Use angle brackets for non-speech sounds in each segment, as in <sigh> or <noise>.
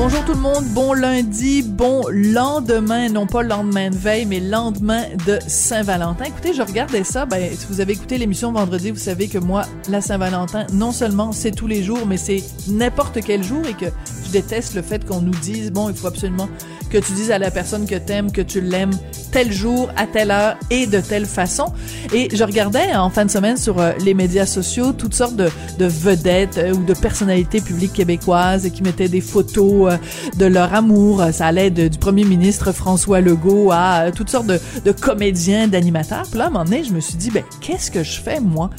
Bonjour tout le monde, bon lundi, bon lendemain, non pas lendemain de veille, mais lendemain de Saint-Valentin. Écoutez, je regardais ça, ben, si vous avez écouté l'émission vendredi, vous savez que moi, la Saint-Valentin, non seulement c'est tous les jours, mais c'est n'importe quel jour et que je déteste le fait qu'on nous dise, bon, il faut absolument que tu dises à la personne que t'aimes que tu l'aimes tel jour, à telle heure et de telle façon. Et je regardais en fin de semaine sur euh, les médias sociaux toutes sortes de, de vedettes euh, ou de personnalités publiques québécoises qui mettaient des photos euh, de leur amour. Ça allait du premier ministre François Legault à euh, toutes sortes de, de comédiens, d'animateurs. Puis là, à un moment donné, je me suis dit, ben, qu'est-ce que je fais, moi?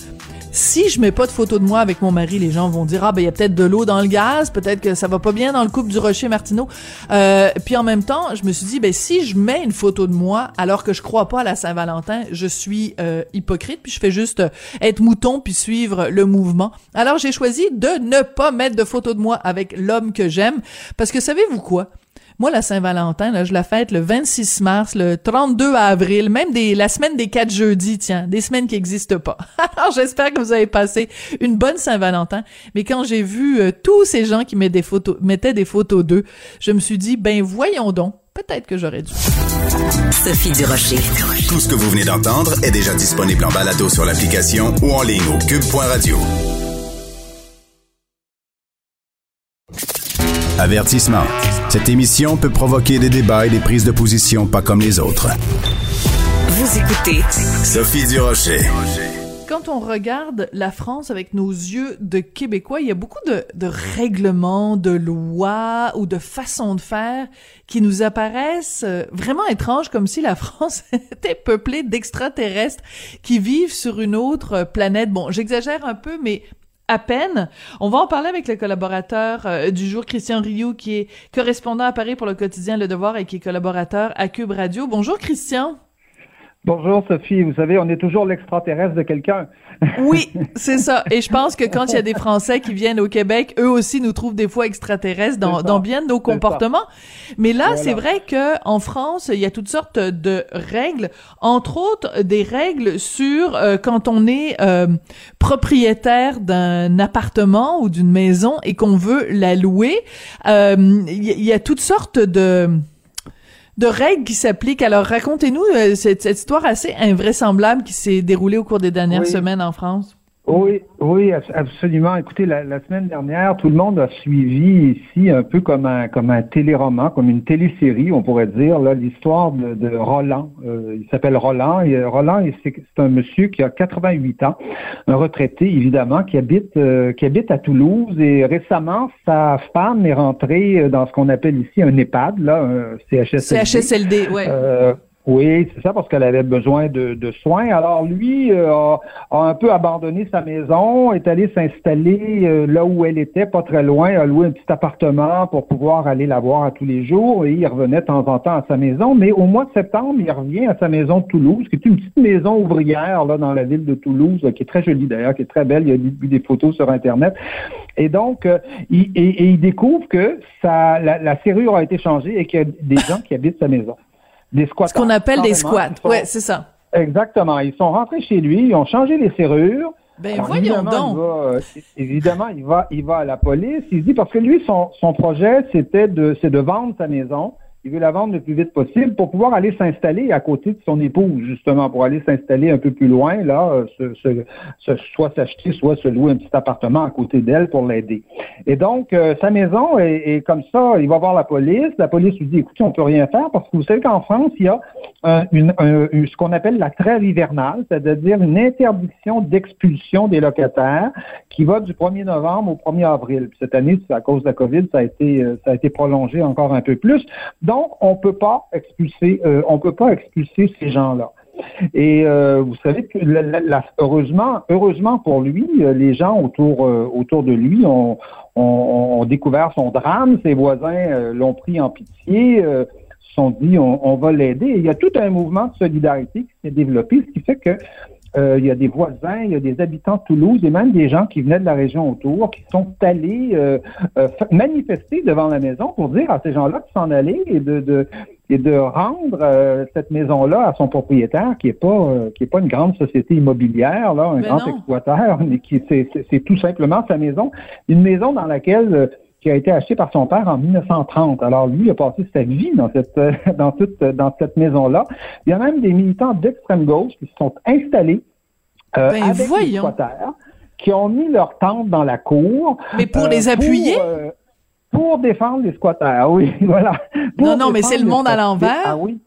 Si je mets pas de photo de moi avec mon mari, les gens vont dire ah ben il y a peut-être de l'eau dans le gaz, peut-être que ça va pas bien dans le couple du Rocher Martineau. Euh, puis en même temps, je me suis dit ben si je mets une photo de moi alors que je crois pas à la Saint-Valentin, je suis euh, hypocrite puis je fais juste euh, être mouton puis suivre le mouvement. Alors j'ai choisi de ne pas mettre de photo de moi avec l'homme que j'aime parce que savez-vous quoi? Moi, la Saint-Valentin, là, je la fête le 26 mars, le 32 avril, même des, la semaine des quatre jeudis, tiens, des semaines qui n'existent pas. <laughs> Alors, j'espère que vous avez passé une bonne Saint-Valentin. Mais quand j'ai vu euh, tous ces gens qui mettaient des photos, mettaient des photos d'eux, je me suis dit, ben voyons donc, peut-être que j'aurais dû. Sophie Durocher. Tout ce que vous venez d'entendre est déjà disponible en balado sur l'application ou en ligne au cube.radio. Avertissement. Cette émission peut provoquer des débats et des prises de position pas comme les autres. Vous écoutez Sophie Durocher. Quand on regarde la France avec nos yeux de Québécois, il y a beaucoup de, de règlements, de lois ou de façons de faire qui nous apparaissent euh, vraiment étranges, comme si la France <laughs> était peuplée d'extraterrestres qui vivent sur une autre planète. Bon, j'exagère un peu, mais à peine. On va en parler avec le collaborateur euh, du jour, Christian Rioux, qui est correspondant à Paris pour le quotidien Le Devoir et qui est collaborateur à Cube Radio. Bonjour, Christian. Bonjour Sophie, vous savez, on est toujours l'extraterrestre de quelqu'un. <laughs> Oui, c'est ça. Et je pense que quand il y a des Français qui viennent au Québec, eux aussi nous trouvent des fois extraterrestres dans, dans bien de nos comportements. Mais là, Voilà. c'est vrai que en France, il y a toutes sortes de règles, entre autres des règles sur euh, quand on est euh, propriétaire d'un appartement ou d'une maison et qu'on veut la louer. Euh, Il y, il y a toutes sortes de de règles qui s'appliquent. Alors, racontez-nous euh, cette, cette histoire assez invraisemblable qui s'est déroulée au cours des dernières Oui. semaines en France. Oui, oui, abs- absolument. Écoutez, la, la semaine dernière, tout le monde a suivi ici un peu comme un comme un téléroman, comme une télésérie, on pourrait dire, là, l'histoire de, de Roland. Euh, il s'appelle Roland. Et euh, Roland, c'est c'est un monsieur qui a 88 ans, un retraité évidemment, qui habite euh, qui habite à Toulouse. Et récemment, sa femme est rentrée dans ce qu'on appelle ici un EHPAD, là, un CHSLD. CHSLD, ouais. Euh, oui, c'est ça, parce qu'elle avait besoin de, de soins. Alors lui euh, a, a un peu abandonné sa maison, est allé s'installer euh, là où elle était, pas très loin, a loué un petit appartement pour pouvoir aller la voir à tous les jours et il revenait de temps en temps à sa maison. Mais au mois de septembre, il revient à sa maison de Toulouse, qui est une petite maison ouvrière là dans la ville de Toulouse, qui est très jolie d'ailleurs, qui est très belle. Il y a vu des photos sur Internet. Et donc, euh, il, et, il découvre que la, la serrure a été changée et qu'il y a des gens qui habitent sa maison. Des squats. Ce qu'on appelle des squats. Ouais, c'est ça. Exactement. Ils sont rentrés chez lui, ils ont changé les serrures. Ben Alors, voyons évidemment, donc. Il va, euh, évidemment, il va, il va à la police. Il se dit parce que lui, son, son projet, c'était de, c'est de vendre sa maison il veut la vendre le plus vite possible pour pouvoir aller s'installer à côté de son épouse, justement, pour aller s'installer un peu plus loin, là, soit s'acheter, soit se louer un petit appartement à côté d'elle pour l'aider. Et donc, euh, sa maison est, comme ça, il va voir la police, la police lui dit, écoutez, on peut rien faire parce que vous savez qu'en France, il y a une, ce qu'on appelle la trêve hivernale, c'est-à-dire une interdiction d'expulsion des locataires qui va du 1er novembre au 1er avril. cette année, à cause de la COVID, ça a été, euh, ça a été prolongé encore un peu plus. On peut pas expulser, euh, on peut pas expulser ces gens-là. Et euh, vous savez que heureusement, heureusement pour lui, les gens autour autour de lui ont, ont, découvert son drame. Ses voisins l'ont pris en pitié, se sont dit on, on va l'aider. Il y a tout un mouvement de solidarité qui s'est développé, ce qui fait que euh, il y a des voisins, il y a des habitants de Toulouse et même des gens qui venaient de la région autour qui sont allés euh, euh, manifester devant la maison pour dire à ces gens-là de s'en aller et de, de et de rendre cette maison-là à son propriétaire, qui est pas qui est pas une grande société immobilière, là, un grand exploiteur, mais qui c'est tout simplement sa maison, une maison dans laquelle qui a été acheté par son père en 1930. Alors lui il a passé sa vie dans cette <laughs> dans toute dans cette maison-là. Il y a même des militants d'extrême gauche qui se sont installés euh, ben, avec les squatters, qui ont mis leur tente dans la cour. Mais pour les euh, appuyer? Euh, pour, défendre les squatters, oui, <laughs> voilà. non, non, mais c'est le monde à l'envers. Ah oui.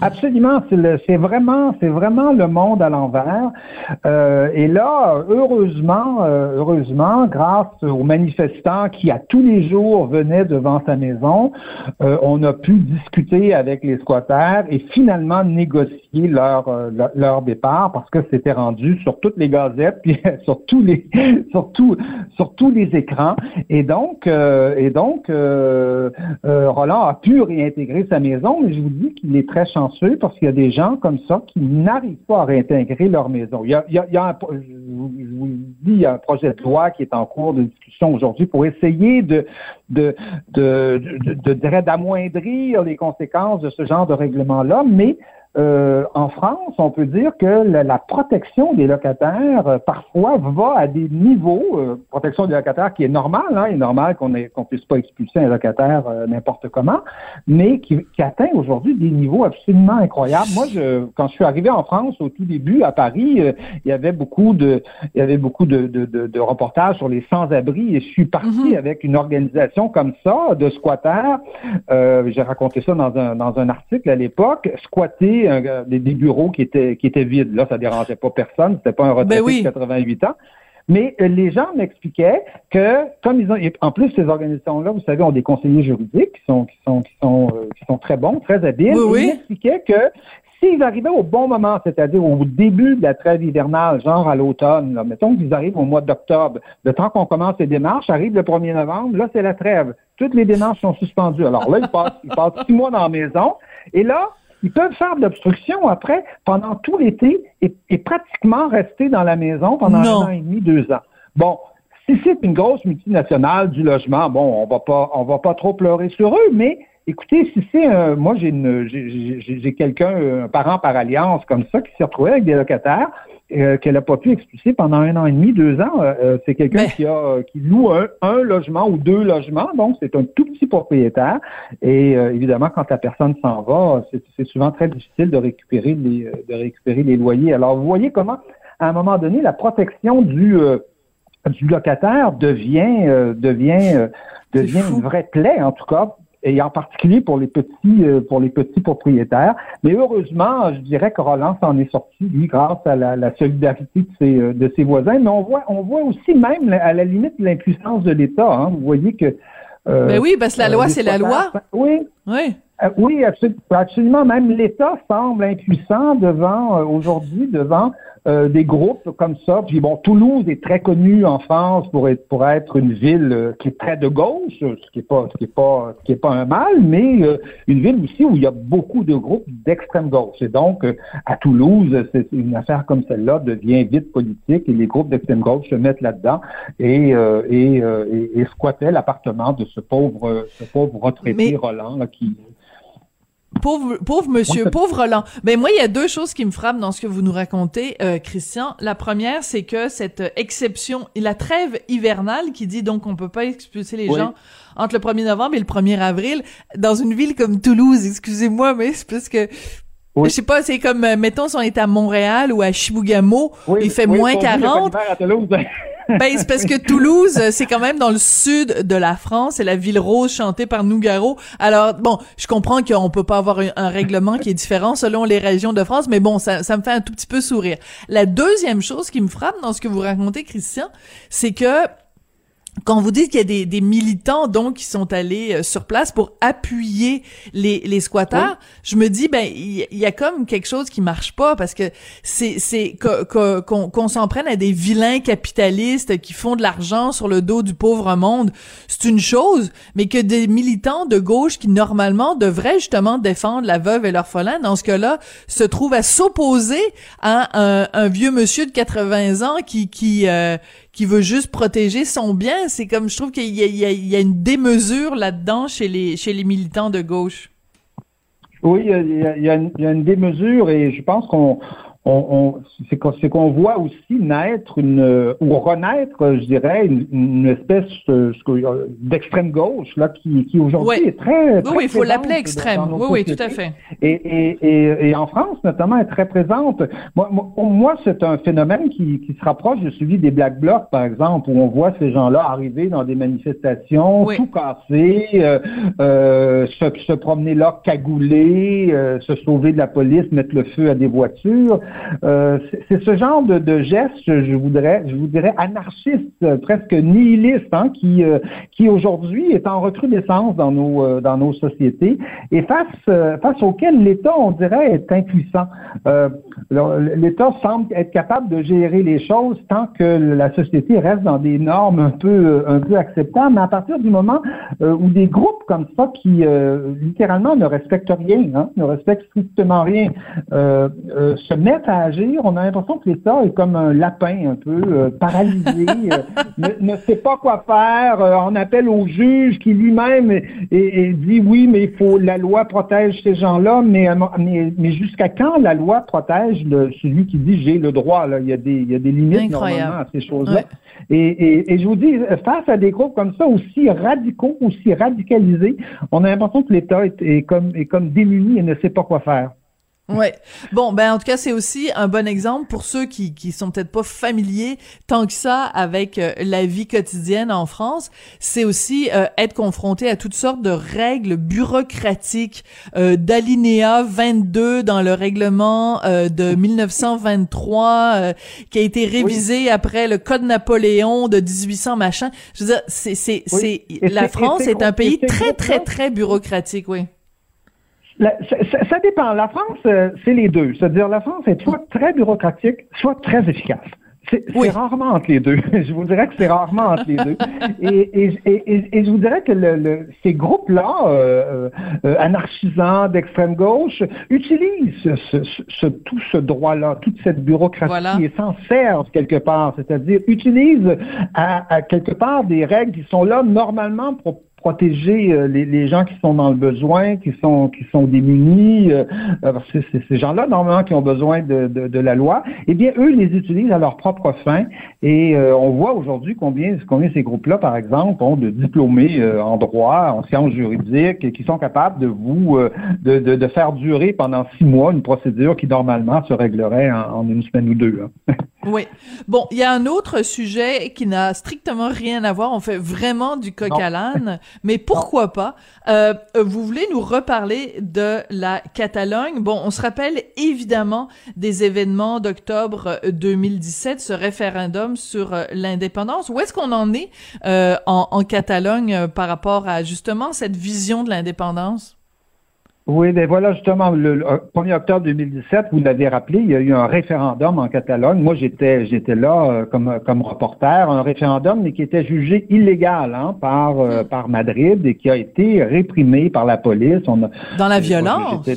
Absolument, c'est vraiment, c'est vraiment le monde à l'envers. Euh, et là, heureusement, euh, heureusement, grâce aux manifestants qui à tous les jours venaient devant sa maison, euh, on a pu discuter avec les squatters et finalement négocier leur leur, départ parce que c'était rendu sur toutes les gazettes puis <laughs> sur tous les sur sur tous les écrans. Et donc, et donc, Roland a pu réintégrer sa maison, mais je vous dis qu'il est très chanceux parce qu'il y a des gens comme ça qui n'arrivent pas à réintégrer leur maison. Il y a, il y a, un, je vous dis, il y a un projet de loi qui est en cours de discussion aujourd'hui pour essayer de, de, de d'amoindrir les conséquences de ce genre de règlement-là, mais euh, en France, on peut dire que la, protection des locataires euh, parfois va à des niveaux, euh, protection des locataires qui est normale, hein, est normal qu'on ne puisse pas expulser un locataire n'importe comment, mais qui, atteint aujourd'hui des niveaux absolument incroyables. Moi, je, quand je suis arrivé en France au tout début à Paris, il y avait beaucoup de, il y avait beaucoup de, de, de, reportages sur les sans-abri et je suis parti mm-hmm. avec une organisation comme ça de squatters. J'ai raconté ça dans un, dans un article à l'époque, squatter des, bureaux qui étaient, qui étaient vides. Là, ça dérangeait pas personne. C'était pas un retraité ben de 88 ans. Mais euh, les gens m'expliquaient que, comme ils ont, en plus ces organisations-là, vous savez, ont des conseillers juridiques qui sont qui sont qui sont euh, qui sont très bons, très habiles. ils m'expliquaient que s'ils arrivaient au bon moment, c'est-à-dire au début de la trêve hivernale, genre à l'automne, mettons qu'ils arrivent au mois d'octobre, le temps qu'on commence les démarches, arrive le 1er novembre, là, c'est la trêve. Toutes les démarches sont suspendues. Alors là, ils passent, ils passent six mois dans la maison. Et là, ils peuvent faire de l'obstruction après pendant tout l'été et, pratiquement rester dans la maison pendant un an et demi, deux ans. Bon, si c'est une grosse multinationale du logement, bon, on va pas, on va pas trop pleurer sur eux, mais écoutez, si c'est un, moi j'ai une, j'ai quelqu'un, un parent par alliance comme ça qui s'est retrouvé avec des locataires, euh, qu'elle n'a pas pu expulser pendant un an et demi, deux ans. Euh, euh, c'est quelqu'un qui a qui loue un, logement ou deux logements, donc c'est un tout petit propriétaire. Et évidemment, quand la personne s'en va, c'est souvent très difficile de récupérer les de récupérer les loyers. Alors, vous voyez comment, à un moment donné, la protection du du locataire devient devient devient une vraie plaie, en tout cas, et en particulier pour les petits euh, pour les petits propriétaires. Mais heureusement, je dirais que Roland s'en est sorti, lui, grâce à la, solidarité de ses, euh, de ses voisins. Mais on voit on voit aussi même à la limite l'impuissance de l'État. Hein. Vous voyez que euh, ben oui, parce que la loi, c'est la loi. Oui. Oui. oui, absolument. Même l'État semble impuissant devant aujourd'hui devant euh, des groupes comme ça. Puis bon, Toulouse est très connu en France pour être pour être une ville euh, qui est très de gauche, ce qui est pas ce qui est pas ce qui est pas un mal, mais euh, une ville aussi où il y a beaucoup de groupes d'extrême gauche. Et donc à Toulouse, c'est une affaire comme celle-là devient vite politique et les groupes d'extrême gauche se mettent là-dedans et et, et, squattaient l'appartement de ce pauvre ce pauvre retraité Roland qui Pauvre, pauvre monsieur, pauvre Roland. Ben moi, il y a deux choses qui me frappent dans ce que vous nous racontez, euh, Christian. La première, c'est que cette exception, la trêve hivernale qui dit donc on peut pas expulser les gens entre le 1er novembre et le 1er avril dans une ville comme Toulouse. Excusez-moi, mais c'est parce que Je sais pas, c'est comme, euh, mettons, si on est à Montréal ou à Chibougamau, il fait moins 40. Ben, c'est parce que Toulouse, c'est quand même dans le sud de la France, c'est la ville rose chantée par Nougaro. Alors, bon, je comprends qu'on peut pas avoir un, règlement qui est différent selon les régions de France, mais bon, ça, ça me fait un tout petit peu sourire. La deuxième chose qui me frappe dans ce que vous racontez, Christian, c'est que quand vous dites qu'il y a des, des, militants donc qui sont allés euh, sur place pour appuyer les, les squatteurs, je me dis ben il y, a comme quelque chose qui marche pas parce que c'est c'est qu'on qu'on s'en prenne à des vilains capitalistes qui font de l'argent sur le dos du pauvre monde, c'est une chose, mais que des militants de gauche qui normalement devraient justement défendre la veuve et l'orphelin dans ce cas-là se trouvent à s'opposer à un, un, vieux monsieur de 80 ans qui qui euh, qui veut juste protéger son bien. C'est comme, je trouve qu'il y, a une démesure là-dedans chez les, chez les militants de gauche. Oui, il y a une démesure et je pense qu'on on, c'est qu'on voit aussi naître une ou renaître, je dirais, une, espèce euh, d'extrême gauche là qui, qui aujourd'hui est très, oui, il faut l'appeler extrême. Oui, oui, tout à fait. Et, et, et, et, en France notamment est très présente. Moi, pour moi, c'est un phénomène qui, qui se rapproche de celui des Black Blocs, par exemple, où on voit ces gens-là arriver dans des manifestations, tout casser, euh, euh, se, se, promener là cagoulés, euh, se sauver de la police, mettre le feu à des voitures. Euh, c'est ce genre de, de, geste, je voudrais, je vous dirais, anarchiste, presque nihiliste, hein, qui, euh, qui aujourd'hui est en recrudescence dans nos, euh, dans nos sociétés et face, face auquel l'État, on dirait, est impuissant. L'État semble être capable de gérer les choses tant que la société reste dans des normes un peu, un peu acceptables, mais à partir du moment où des groupes comme ça qui littéralement ne respectent rien, hein, ne respectent strictement rien, se mettent à agir, on a l'impression que l'État est comme un lapin un peu euh, paralysé, euh, <laughs> ne, sait pas quoi faire. Euh, on appelle au juge qui lui-même dit oui, mais il faut la loi protège ces gens-là, mais, mais, jusqu'à quand la loi protège le, celui qui dit j'ai le droit là Il y a des il y a des limites normalement à ces choses-là. Et, et, je vous dis, face à des groupes comme ça, aussi radicaux, aussi radicalisés, on a l'impression que l'État est, est, comme, est comme démuni et ne sait pas quoi faire. Ouais. Bon, ben en tout cas, c'est aussi un bon exemple pour ceux qui qui sont peut-être pas familiers tant que ça avec euh, la vie quotidienne en France. C'est aussi euh, être confronté à toutes sortes de règles bureaucratiques, euh, d'alinéa 22 dans le règlement euh, de 1923 qui a été révisé après le Code Napoléon de 1800 machin. Je veux dire, c'est c'est c'est la France est un pays très très très bureaucratique, oui ça, dépend. La France, euh, c'est les deux. C'est-à-dire, la France est soit très bureaucratique, soit très efficace. C'est rarement entre les deux. <laughs> je vous dirais que c'est rarement entre les deux. Et, et, et, et, je vous dirais que le, ces groupes-là, euh, euh, anarchisants d'extrême gauche, utilisent ce, ce, tout ce droit-là, toute cette bureaucratie et s'en servent quelque part. C'est-à-dire utilisent à, à, quelque part des règles qui sont là normalement pour protéger euh, les, les, gens qui sont dans le besoin, qui sont qui sont démunis, euh, parce que c'est ces gens-là normalement qui ont besoin de, de, de, la loi. Eh bien, eux les utilisent à leur propre fin. Et euh, on voit aujourd'hui combien combien ces groupes-là, par exemple, ont de diplômés en droit, en sciences juridiques, et qui sont capables de vous de, de, de, faire durer pendant six mois une procédure qui normalement se réglerait en, en une semaine ou deux. Hein. <laughs> Oui. Bon, il y a un autre sujet qui n'a strictement rien à voir. On fait vraiment du coq à l'âne, mais pourquoi pas? Euh, Vous voulez nous reparler de la Catalogne? Bon, on se rappelle évidemment des événements d'octobre 2017, ce référendum sur euh, l'indépendance. Où est-ce qu'on en est euh, en, Catalogne euh, par rapport à justement cette vision de l'indépendance? Oui, ben voilà justement le, 1er octobre 2017, vous l'avez rappelé, il y a eu un référendum en Catalogne. Moi, j'étais j'étais là euh, comme comme reporter, un référendum mais qui était jugé illégal hein, par euh, hmm. par Madrid et qui a été réprimé par la police. On a, Dans la violence?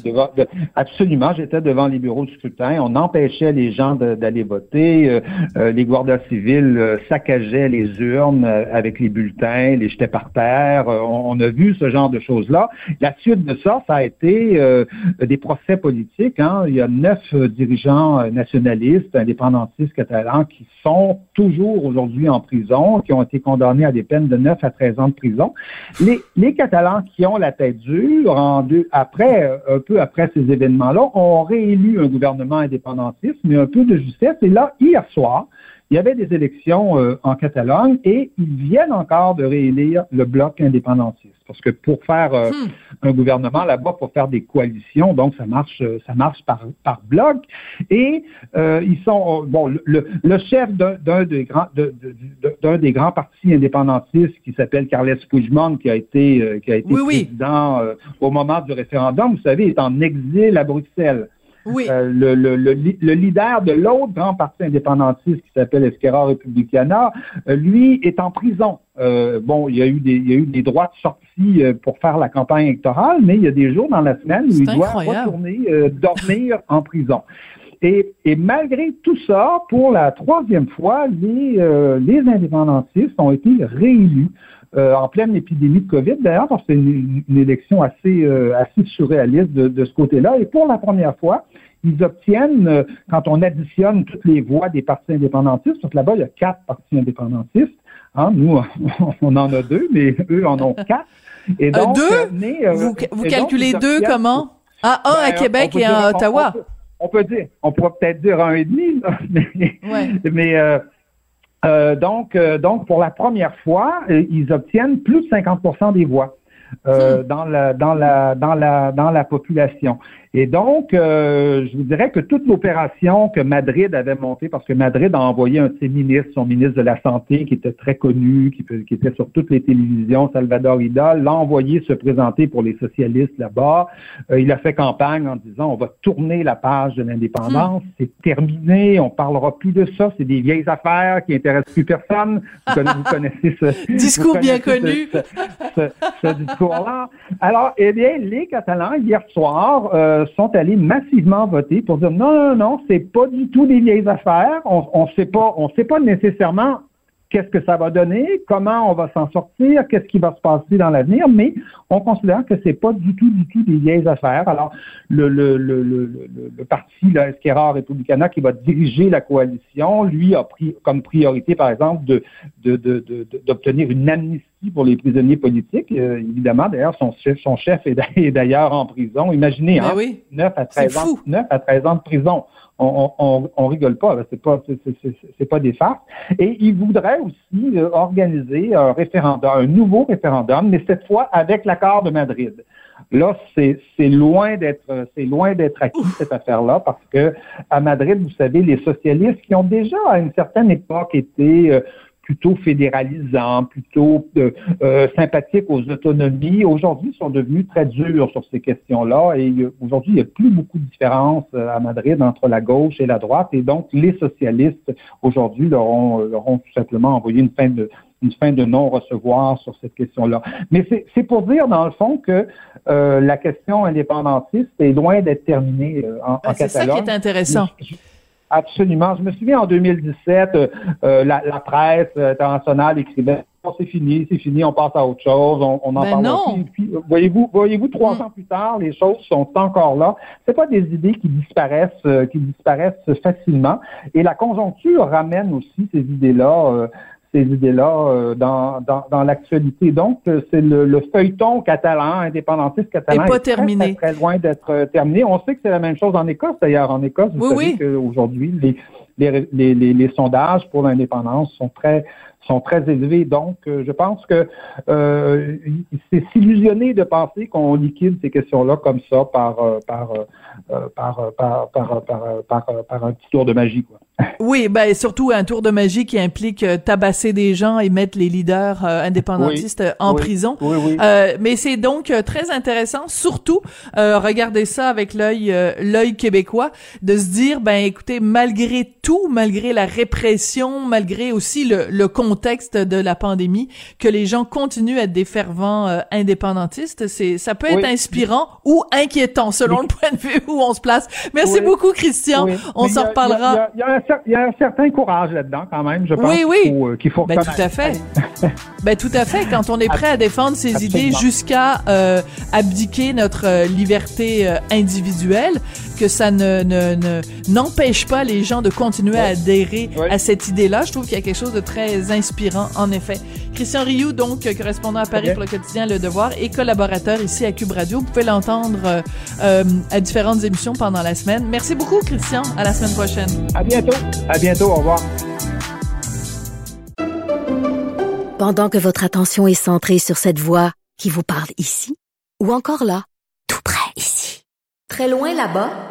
absolument, j'étais devant les bureaux de scrutin. On empêchait les gens d'aller voter. Euh, les guardas civils saccageaient les urnes avec les bulletins, les jetaient par terre. On, on, a vu ce genre de choses là. La suite de ça, ça a été affronter des procès politiques. Hein. Il y a neuf dirigeants nationalistes, indépendantistes catalans qui sont toujours aujourd'hui en prison, qui ont été condamnés à des peines de 9 à 13 ans de prison. Les, Catalans qui ont la tête dure, après, un peu après ces événements-là, ont réélu un gouvernement indépendantiste, mais un peu de justesse. Et là, hier soir, il y avait des élections euh, en Catalogne et ils viennent encore de réélire le bloc indépendantiste. Parce que pour faire euh, hmm. un gouvernement là-bas, pour faire des coalitions, donc ça marche, euh, ça marche par, par bloc. Et ils sont bon, le, le chef d'un des grands d'un des grands partis indépendantistes qui s'appelle Carles Puigdemont, qui a été qui a été président au moment du référendum, vous savez, est en exil à Bruxelles. Oui. Euh, le, le, le, le, leader de l'autre grand parti indépendantiste qui s'appelle Esquerra Republicana, euh, lui est en prison. Euh, bon, il y a eu des, il y a eu des droits de sortie euh, pour faire la campagne électorale, mais il y a des jours dans la semaine où il doit retourner dormir en prison. Et, et, malgré tout ça, pour la troisième fois, les, les indépendantistes ont été réélus. Euh, en pleine épidémie de COVID, d'ailleurs, parce que c'est une, élection assez, euh, assez surréaliste de, de ce côté-là. Et pour la première fois, ils obtiennent, euh, quand on additionne toutes les voix des partis indépendantistes, parce que là-bas, il y a quatre partis indépendantistes. Hein, nous, <laughs> on en a deux, mais eux en ont quatre. Et donc, deux? vous, vous calculez deux comment? Ah, un à ben, Québec et un à Ottawa. On peut, dire, on pourrait peut-être dire un et demi, <laughs> mais, mais euh, donc, euh, donc, pour la première fois, euh, ils obtiennent plus de 50% des voix. Hmm. dans la dans la dans la dans la population. Et donc, euh, je vous dirais que toute l'opération que Madrid avait montée, parce que Madrid a envoyé un de ses ministres, son ministre de la Santé, qui était très connu, qui, qui était sur toutes les télévisions, Salvador Ida, l'a envoyé se présenter pour les socialistes là-bas. Euh, il a fait campagne en disant, on va tourner la page de l'indépendance, hmm. c'est terminé, on parlera plus de ça, c'est des vieilles affaires qui intéressent plus personne. Vous connaissez, ce <laughs> discours bien connu. Ce, discours-là. Alors, eh bien, les Catalans, hier soir, euh, sont allés massivement voter pour dire non, non, non, c'est pas du tout des vieilles affaires. On, on sait pas, on sait pas nécessairement qu'est-ce que ça va donner, comment on va s'en sortir, qu'est-ce qui va se passer dans l'avenir, mais on considère que c'est pas du tout, du tout des vieilles affaires. Alors, le, le, le, le, le parti, là, Esquerra Republicana, qui va diriger la coalition, lui a pris comme priorité, par exemple, de, d'obtenir de, de, une amnistie pour les prisonniers politiques. Euh, évidemment, d'ailleurs, son chef, son chef est <laughs> d'ailleurs en prison. Imaginez, ben hein, 9 à 13 ans, 9 à 13 ans de prison on, on, on rigole pas, c'est pas c'est pas des farces. Et il voudrait aussi euh, organiser un référendum, un nouveau référendum, mais cette fois avec l'accord de Madrid. Là, c'est loin d'être c'est loin d'être acquis cette affaire-là parce que à Madrid, vous savez, les socialistes qui ont déjà à une certaine époque été euh, plutôt fédéralisants, plutôt euh, euh, sympathiques aux autonomies, aujourd'hui sont devenus très durs sur ces questions-là. Et aujourd'hui, il n'y a plus beaucoup de différence euh, à Madrid entre la gauche et la droite. Et donc, les socialistes, aujourd'hui, leur ont, leur ont tout simplement envoyé une fin de une fin de non-recevoir sur cette question-là. Mais c'est pour dire, dans le fond, que euh, la question indépendantiste est loin d'être terminée en, ben, en C'est ça qui est intéressant. Absolument. Je me souviens en 2017, euh, euh, la, la, presse internationale écrivait c'est fini, c'est fini, on passe à autre chose, on, on en ben parle non. Puis, voyez-vous, voyez-vous, trois mm. ans plus tard, les choses sont encore là. C'est pas des idées qui disparaissent, euh, qui disparaissent facilement. Et la conjoncture ramène aussi ces idées-là ces idées-là euh, dans, dans, dans l'actualité. Donc, euh, c'est le, le, feuilleton catalan, indépendantiste catalan, est, pas terminé. Très, très, loin d'être euh, terminé. On sait que c'est la même chose en Écosse, d'ailleurs. En Écosse, vous savez qu'aujourd'hui, les, les, les, les, les sondages pour l'indépendance sont très sont très élevés. Donc, je pense que euh, c'est s'illusionner de penser qu'on liquide ces questions-là comme ça par un petit tour de magie. Quoi. <laughs> Oui, ben surtout un tour de magie qui implique euh, tabasser des gens et mettre les leaders euh, indépendantistes euh, en prison. mais c'est donc très intéressant, surtout regarder ça avec l'œil l'œil québécois, de se dire ben écoutez, malgré tout tout, malgré la répression, malgré aussi le, le contexte de la pandémie, que les gens continuent à être des fervents euh, indépendantistes. C'est, ça peut être inspirant ou inquiétant selon le point de vue où on se place. Merci beaucoup, Christian. On s'en reparlera. Il y, a un certain courage là-dedans, quand même. Je pense oui, oui. Euh, qu'il faut, ben, tout à fait. <laughs> ben, tout à fait. Quand on est prêt à défendre ses idées jusqu'à euh, abdiquer notre liberté individuelle, que ça ne, ne, n'empêche pas les gens de continuer à adhérer à cette idée-là. Je trouve qu'il y a quelque chose de très inspirant, en effet. Christian Rioux, donc, correspondant à Paris pour le quotidien Le Devoir et collaborateur ici à Cube Radio. Vous pouvez l'entendre euh, euh, à différentes émissions pendant la semaine. Merci beaucoup, Christian. À la semaine prochaine. À bientôt. À bientôt. Au revoir. Pendant que votre attention est centrée sur cette voix qui vous parle ici, ou encore là, tout près ici, très loin là-bas,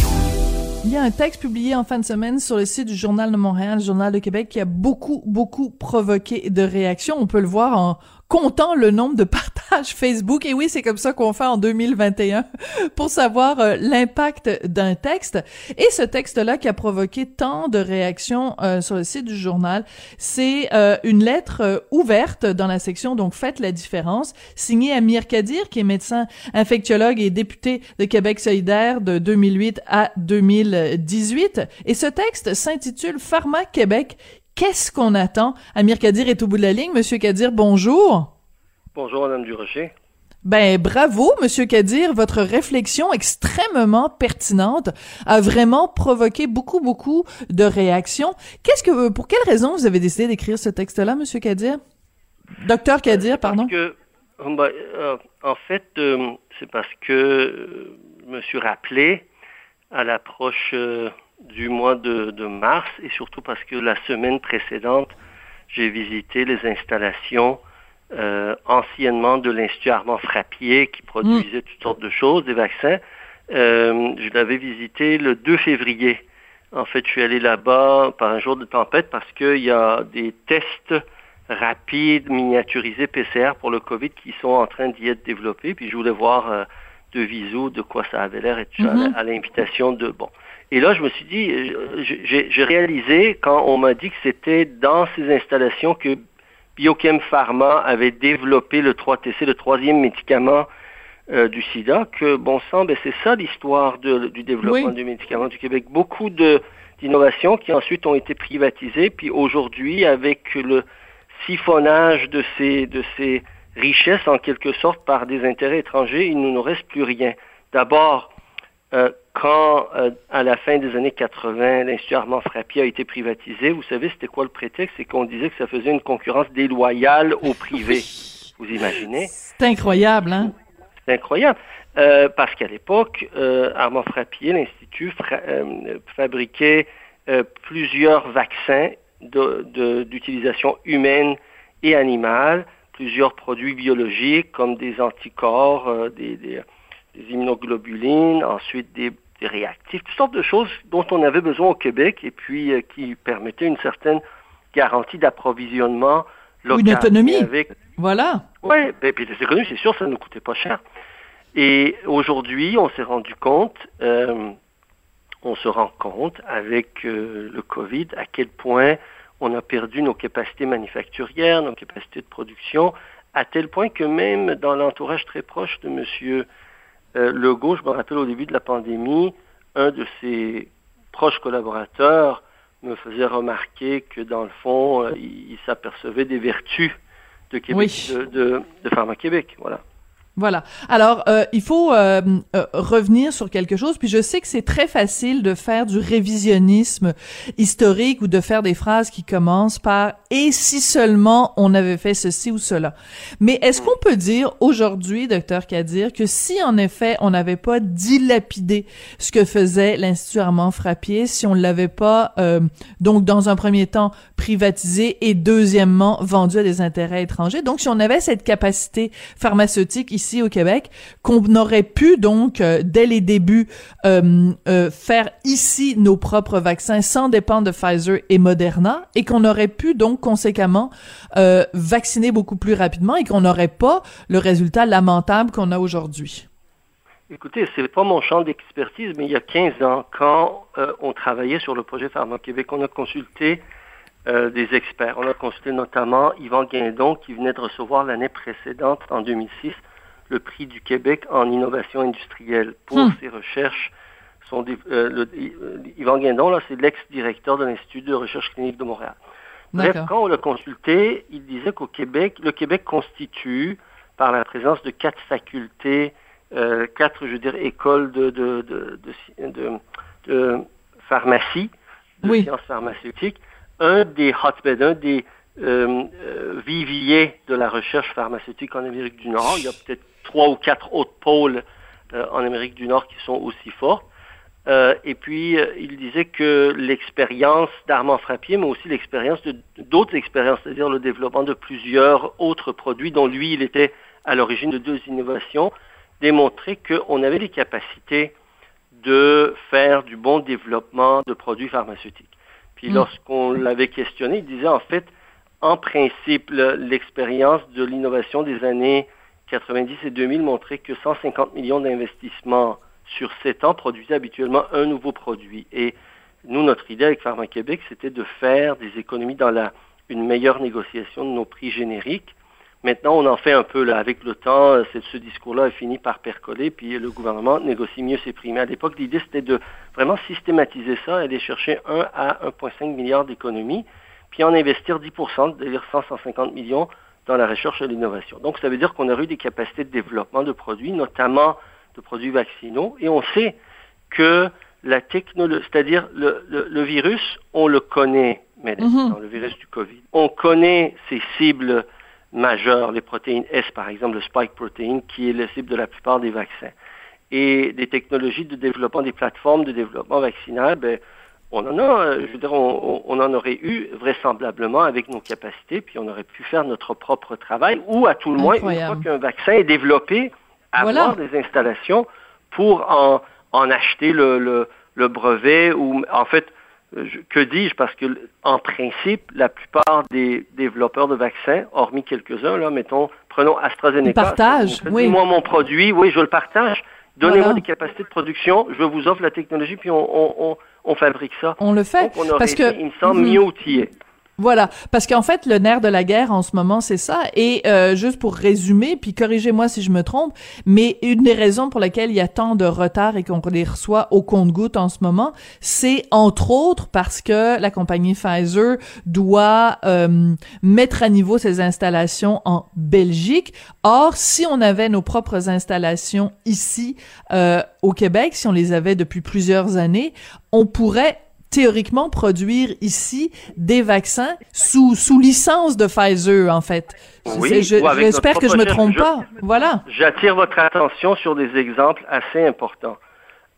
Il y a un texte publié en fin de semaine sur le site du Journal de Montréal, le Journal de Québec, qui a beaucoup, beaucoup provoqué de réactions. On peut le voir en comptant le nombre de <laughs> partages Facebook. Et oui, c'est comme ça qu'on fait en 2021 pour savoir euh, l'impact d'un texte. Et ce texte-là qui a provoqué tant de réactions euh, sur le site du journal, c'est euh, une lettre ouverte dans la section donc faites la différence, signée Amir Kadir qui est médecin infectiologue et député de Québec solidaire de 2008 à 2018. Et ce texte s'intitule Pharma Québec Qu'est-ce qu'on attend? Amir Kadir est au bout de la ligne. Monsieur Kadir, bonjour. Bonjour, Madame Durocher. Ben bravo, Monsieur Kadir, votre réflexion extrêmement pertinente a vraiment provoqué beaucoup beaucoup de réactions. Qu'est-ce que, pour quelle raison vous avez décidé d'écrire ce texte-là, Monsieur Kadir? Docteur Kadir, pardon. Que, ben, euh, en fait, euh, c'est parce que je me suis rappelé à l'approche euh, du mois de, mars et surtout parce que la semaine précédente, j'ai visité les installations euh, anciennement de l'Institut Armand Frappier qui produisait toutes sortes de choses, des vaccins. Euh, je l'avais visité le 2 février. En fait, je suis allé là-bas par un jour de tempête parce qu'il y a des tests rapides, miniaturisés PCR pour le COVID qui sont en train d'y être développés. Puis je voulais voir euh, de visu de quoi ça avait l'air et tout mm-hmm. à l'invitation de bon. Et là, je me suis dit, euh, j'ai réalisé quand on m'a dit que c'était dans ces installations que Biochem Pharma avait développé le 3TC, le troisième médicament euh, du sida, que bon sang, ben c'est ça l'histoire du développement du médicament du Québec. Beaucoup d'innovations qui ensuite ont été privatisées, puis aujourd'hui, avec le siphonnage de ces, de ces richesses en quelque sorte par des intérêts étrangers, il ne nous reste plus rien. D'abord, euh, quand, euh, à la fin des années 80, l'Institut Armand Frappier a été privatisé, vous savez, c'était quoi le prétexte? C'est qu'on disait que ça faisait une concurrence déloyale au privé. Vous imaginez? C'est incroyable, hein? C'est incroyable. Euh, parce qu'à l'époque, euh, Armand Frappier, l'Institut, fabriquait plusieurs vaccins d'utilisation humaine et animale, plusieurs produits biologiques comme des anticorps, des, des des immunoglobulines, ensuite des, réactifs, toutes sortes de choses dont on avait besoin au Québec et puis euh, qui permettaient une certaine garantie d'approvisionnement local. Une autonomie. Voilà. Oui, et ben, puis les économies, c'est sûr, ça ne nous coûtait pas cher. Et aujourd'hui, on s'est rendu compte, euh, on se rend compte avec euh, le COVID à quel point on a perdu nos capacités manufacturières, nos capacités de production, à tel point que même dans l'entourage très proche de Monsieur euh, Legault, je me rappelle au début de la pandémie, un de ses proches collaborateurs me faisait remarquer que dans le fond, euh, il, s'apercevait des vertus de Québec, de, de, Pharma Québec, voilà. Voilà. Alors, euh, il faut euh, euh, revenir sur quelque chose. Puis je sais que c'est très facile de faire du révisionnisme historique ou de faire des phrases qui commencent par et si seulement on avait fait ceci ou cela. Mais est-ce qu'on peut dire aujourd'hui, docteur Kadir, que si en effet on n'avait pas dilapidé ce que faisait l'Institut Armand Frappier, si on l'avait pas donc dans un premier temps privatisé et deuxièmement vendu à des intérêts étrangers, donc si on avait cette capacité pharmaceutique ici au Québec, qu'on aurait pu donc euh, dès les débuts euh, euh, faire ici nos propres vaccins sans dépendre de Pfizer et Moderna, et qu'on aurait pu donc conséquemment vacciner beaucoup plus rapidement et qu'on n'aurait pas le résultat lamentable qu'on a aujourd'hui. Écoutez, c'est pas mon champ d'expertise, mais il y a 15 ans, quand on travaillait sur le projet Pharma Québec, on a consulté des experts. On a consulté notamment Yvan Guindon, qui venait de recevoir l'année précédente, en 2006, le prix du Québec en innovation industrielle pour hmm. ses recherches. Son, euh, le, Yvan Guindon, là, c'est l'ex-directeur de l'Institut de recherche clinique de Montréal. Bref, quand on l'a consulté, il disait qu'au Québec, le Québec constitue, par la présence de quatre facultés, euh, quatre, je veux dire, écoles de, de, de, de pharmacie, de sciences pharmaceutiques, un des hotbeds, un des euh, euh, viviers de la recherche pharmaceutique en Amérique du Nord. Il y a peut-être trois ou quatre autres pôles euh, en Amérique du Nord qui sont aussi forts. Euh, et puis, euh, il disait que l'expérience d'Armand Frappier, mais aussi l'expérience d'autres expériences, c'est-à-dire le développement de plusieurs autres produits dont lui, il était à l'origine de deux innovations, démontrait qu'on avait les capacités de faire du bon développement de produits pharmaceutiques. Puis mm. lorsqu'on l'avait questionné, il disait en fait, en principe, l'expérience de l'innovation des années 90 et 2000 montraient que 150 millions d'investissements sur 7 ans produisaient habituellement un nouveau produit. Et nous, notre idée avec Pharma Québec, c'était de faire des économies dans une meilleure négociation de nos prix génériques. Maintenant, on en fait un peu là. Avec le temps, euh, ce discours-là a fini par percoler, puis le gouvernement négocie mieux ses prix. À l'époque, l'idée, c'était de vraiment systématiser ça, aller chercher 1 à 1,5 milliard d'économies, puis en investir 10 c'est-à-dire 100, 150 millions dans la recherche et l'innovation. Donc, ça veut dire qu'on a eu des capacités de développement de produits, notamment de produits vaccinaux, et on sait que la technologie, c'est-à-dire le, virus, on le connaît, mais mhm. le virus du COVID. On connaît ses cibles majeures, les protéines S, par exemple, le spike protein, qui est la cible de la plupart des vaccins. Et des technologies de développement, des plateformes de développement vaccinal, ben, on en a, euh, je veux dire, on, en aurait eu vraisemblablement avec nos capacités, puis on aurait pu faire notre propre travail, ou à tout le moins, une fois qu'un vaccin est développé, avoir des installations pour en, en acheter le, le, brevet, ou en fait, que dis-je, parce que en principe, la plupart des développeurs de vaccins, hormis quelques-uns, là, mettons, prenons AstraZeneca. Partage, oui. Moi, mon produit, oui, je le partage. Donnez-moi des capacités de production, je vous offre la technologie, puis on, on on fabrique ça. On le fait. on parce que, il me semble, mieux outillé. Voilà, parce qu'en fait, le nerf de la guerre en ce moment, c'est ça. Et euh, juste pour résumer, puis corrigez-moi si je me trompe, mais une des raisons pour lesquelles il y a tant de retard et qu'on les reçoit au compte-goutte en ce moment, c'est entre autres parce que la compagnie Pfizer doit euh, mettre à niveau ses installations en Belgique. Or, si on avait nos propres installations ici euh, au Québec, si on les avait depuis plusieurs années, on pourrait théoriquement produire ici des vaccins sous, sous licence de Pfizer, en fait. Oui, J'espère que je me trompe pas. Voilà. J'attire votre attention sur des exemples assez importants.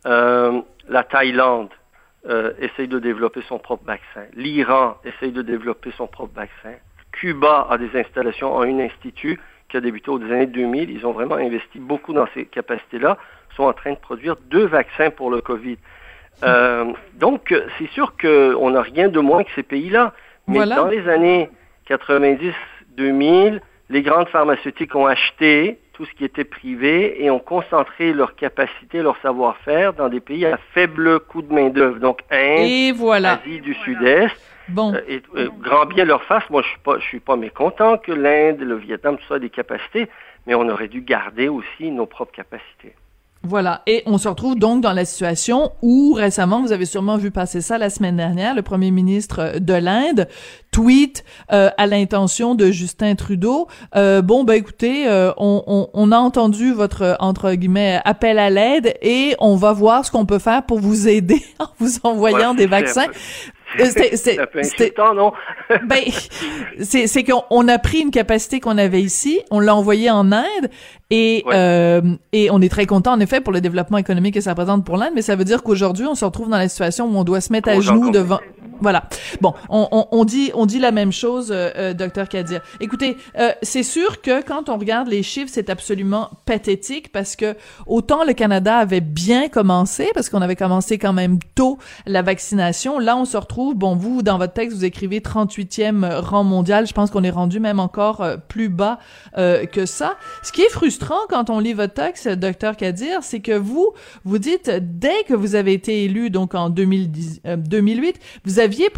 Euh, la Thaïlande euh, essaye de développer son propre vaccin. L'Iran essaye de développer son propre vaccin. Cuba a des installations en un institut qui a débuté aux années 2000. Ils ont vraiment investi beaucoup dans ces capacités-là. Ils sont en train de produire deux vaccins pour le COVID. Euh, donc, c'est sûr qu'on n'a rien de moins que ces pays-là. Mais dans les années 90-2000, les grandes pharmaceutiques ont acheté tout ce qui était privé et ont concentré leur capacité, leur savoir-faire dans des pays à faible coût de main-d'œuvre. Donc, Inde, Asie du Sud-Est. Bon. Euh, et, euh, grand bien leur face. Moi, je suis pas, je suis pas mécontent que l'Inde, le Vietnam, tout ça, ait des capacités, mais on aurait dû garder aussi nos propres capacités. Voilà. Et on se retrouve donc dans la situation où récemment, vous avez sûrement vu passer ça la semaine dernière, le premier ministre de l'Inde tweet euh, à l'intention de Justin Trudeau. Euh, bon, ben écoutez, euh, on, on, a entendu votre entre guillemets appel à l'aide et on va voir ce qu'on peut faire pour vous aider <laughs> en vous envoyant des vaccins. C'est <laughs> un peu insultant, non? <laughs> ben, c'est qu'on a pris une capacité qu'on avait ici, on l'a envoyée en Inde et, euh, et on est très content, en effet, pour le développement économique que ça représente pour l'Inde, mais ça veut dire qu'aujourd'hui, on se retrouve dans la situation où on doit se mettre à genoux devant... Voilà. Bon, on, on, on, dit on dit la même chose, euh, euh docteur Kadir. Écoutez, euh, c'est sûr que quand on regarde les chiffres, c'est absolument pathétique parce que autant le Canada avait bien commencé parce qu'on avait commencé quand même tôt la vaccination. Là, on se retrouve. Bon, vous dans votre texte, vous écrivez 38e rang mondial. Je pense qu'on est rendu même encore euh, plus bas que ça. Ce qui est frustrant quand on lit votre texte, docteur Kadir, c'est que vous vous dites dès que vous avez été élu donc en 2010, 2008, vous avez aviez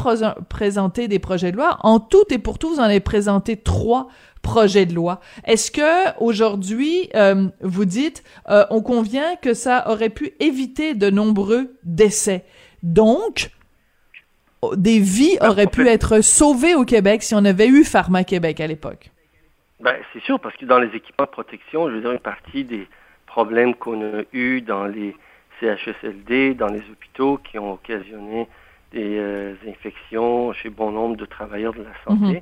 présenté des projets de loi. En tout et pour tout, vous en avez présenté trois projets de loi. Est-ce que aujourd'hui, euh, vous dites, euh, on convient que ça aurait pu éviter de nombreux décès? Donc, des vies ben, auraient pu être sauvées au Québec si on avait eu Pharma Québec à l'époque. Ben, c'est sûr, parce que dans les équipements de protection, je veux dire, une partie des problèmes qu'on a eus dans les CHSLD, dans les hôpitaux, qui ont occasionné des euh, infections chez bon nombre de travailleurs de la santé mhm.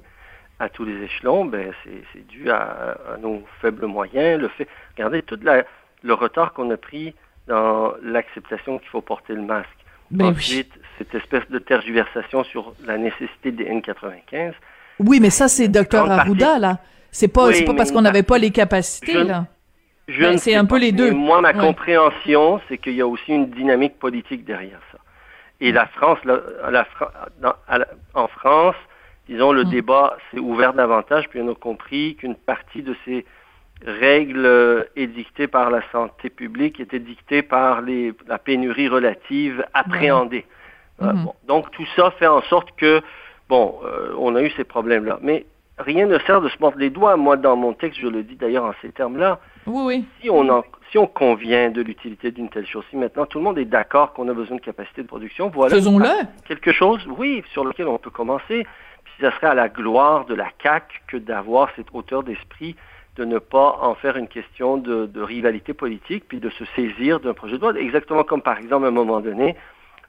à tous les échelons, ben c'est dû à, nos faibles moyens. Le fait, regardez tout le retard qu'on a pris dans l'acceptation qu'il faut porter le masque. Ensuite, cette espèce de tergiversation sur la nécessité des N95. Oui, mais ça, c'est Dr Arruda, là. C'est pas, pas parce qu'on n'avait pas les capacités, là. Ben, c'est un peu les deux. moi, ma compréhension, c'est qu'il y a aussi une dynamique politique derrière ça. Et la France, en France, disons, le mm. débat s'est ouvert davantage, puis on a compris qu'une partie de ces règles euh, édictées par la santé publique étaient dictées par la pénurie relative appréhendée. Euh, mm-hmm. donc tout ça fait en sorte que, bon, euh, on a eu ces problèmes-là. Mais rien ne sert de se mordre les doigts. Moi, dans mon texte, je le dis d'ailleurs en ces termes-là. Oui, oui. Si on en si on convient de l'utilité d'une telle chose, si maintenant tout le monde est d'accord qu'on a besoin de capacité de production, voilà Faisons-le. quelque chose, oui, sur lequel on peut commencer. Puis ça serait à la gloire de la CAC que d'avoir cette hauteur d'esprit de ne pas en faire une question de, rivalité politique, puis de se saisir d'un projet de loi. Exactement comme par exemple à un moment donné,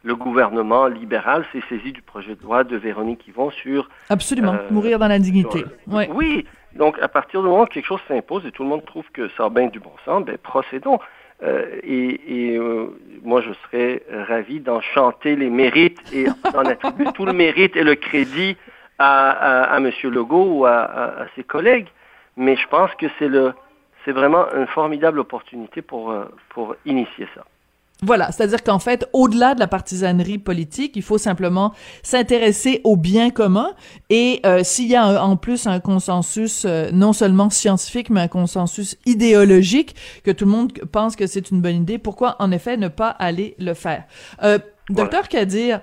le gouvernement libéral s'est saisi du projet de loi de Véronique Yvon sur... Absolument, euh, mourir dans la dignité. Oui, donc, à partir du moment où quelque chose s'impose et tout le monde trouve que ça a bien du bon sens, ben procédons. Euh, et, euh, moi, je serais ravi d'en chanter les mérites et <laughs> d'en attribuer tout le mérite et le crédit à, à, M. Legault ou à, à, ses collègues. Mais je pense que c'est le, c'est vraiment une formidable opportunité pour, euh, pour initier ça. Voilà, c'est-à-dire qu'en fait, au-delà de la partisanerie politique, il faut simplement s'intéresser au bien commun. Et euh, s'il y a en plus un consensus euh, non seulement scientifique, mais un consensus idéologique, que tout le monde pense que c'est une bonne idée, pourquoi en effet ne pas aller le faire? Euh, Docteur Kadir,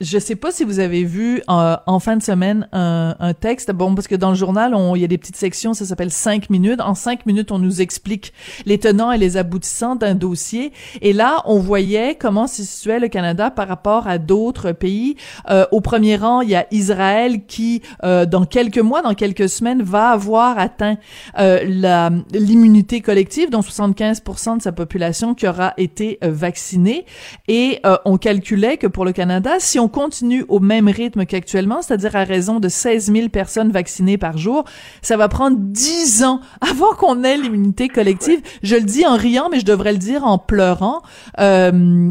je sais pas si vous avez vu euh, en fin de semaine un, un, texte. Bon, parce que dans le journal, il y a des petites sections, ça s'appelle cinq minutes. En cinq minutes, on nous explique les tenants et les aboutissants d'un dossier. Et là, on voyait comment se situait le Canada par rapport à d'autres pays. Euh, au premier rang, il y a Israël qui, euh, dans quelques mois, dans quelques semaines, va avoir atteint la l'immunité collective, dont 75% de sa population qui aura été vaccinée. Et on calculait que pour le Canada, si continue au même rythme qu'actuellement, c'est-à-dire à raison de 16 000 personnes vaccinées par jour, ça va prendre 10 ans avant qu'on ait l'immunité collective. Je le dis en riant, mais je devrais le dire en pleurant. Euh,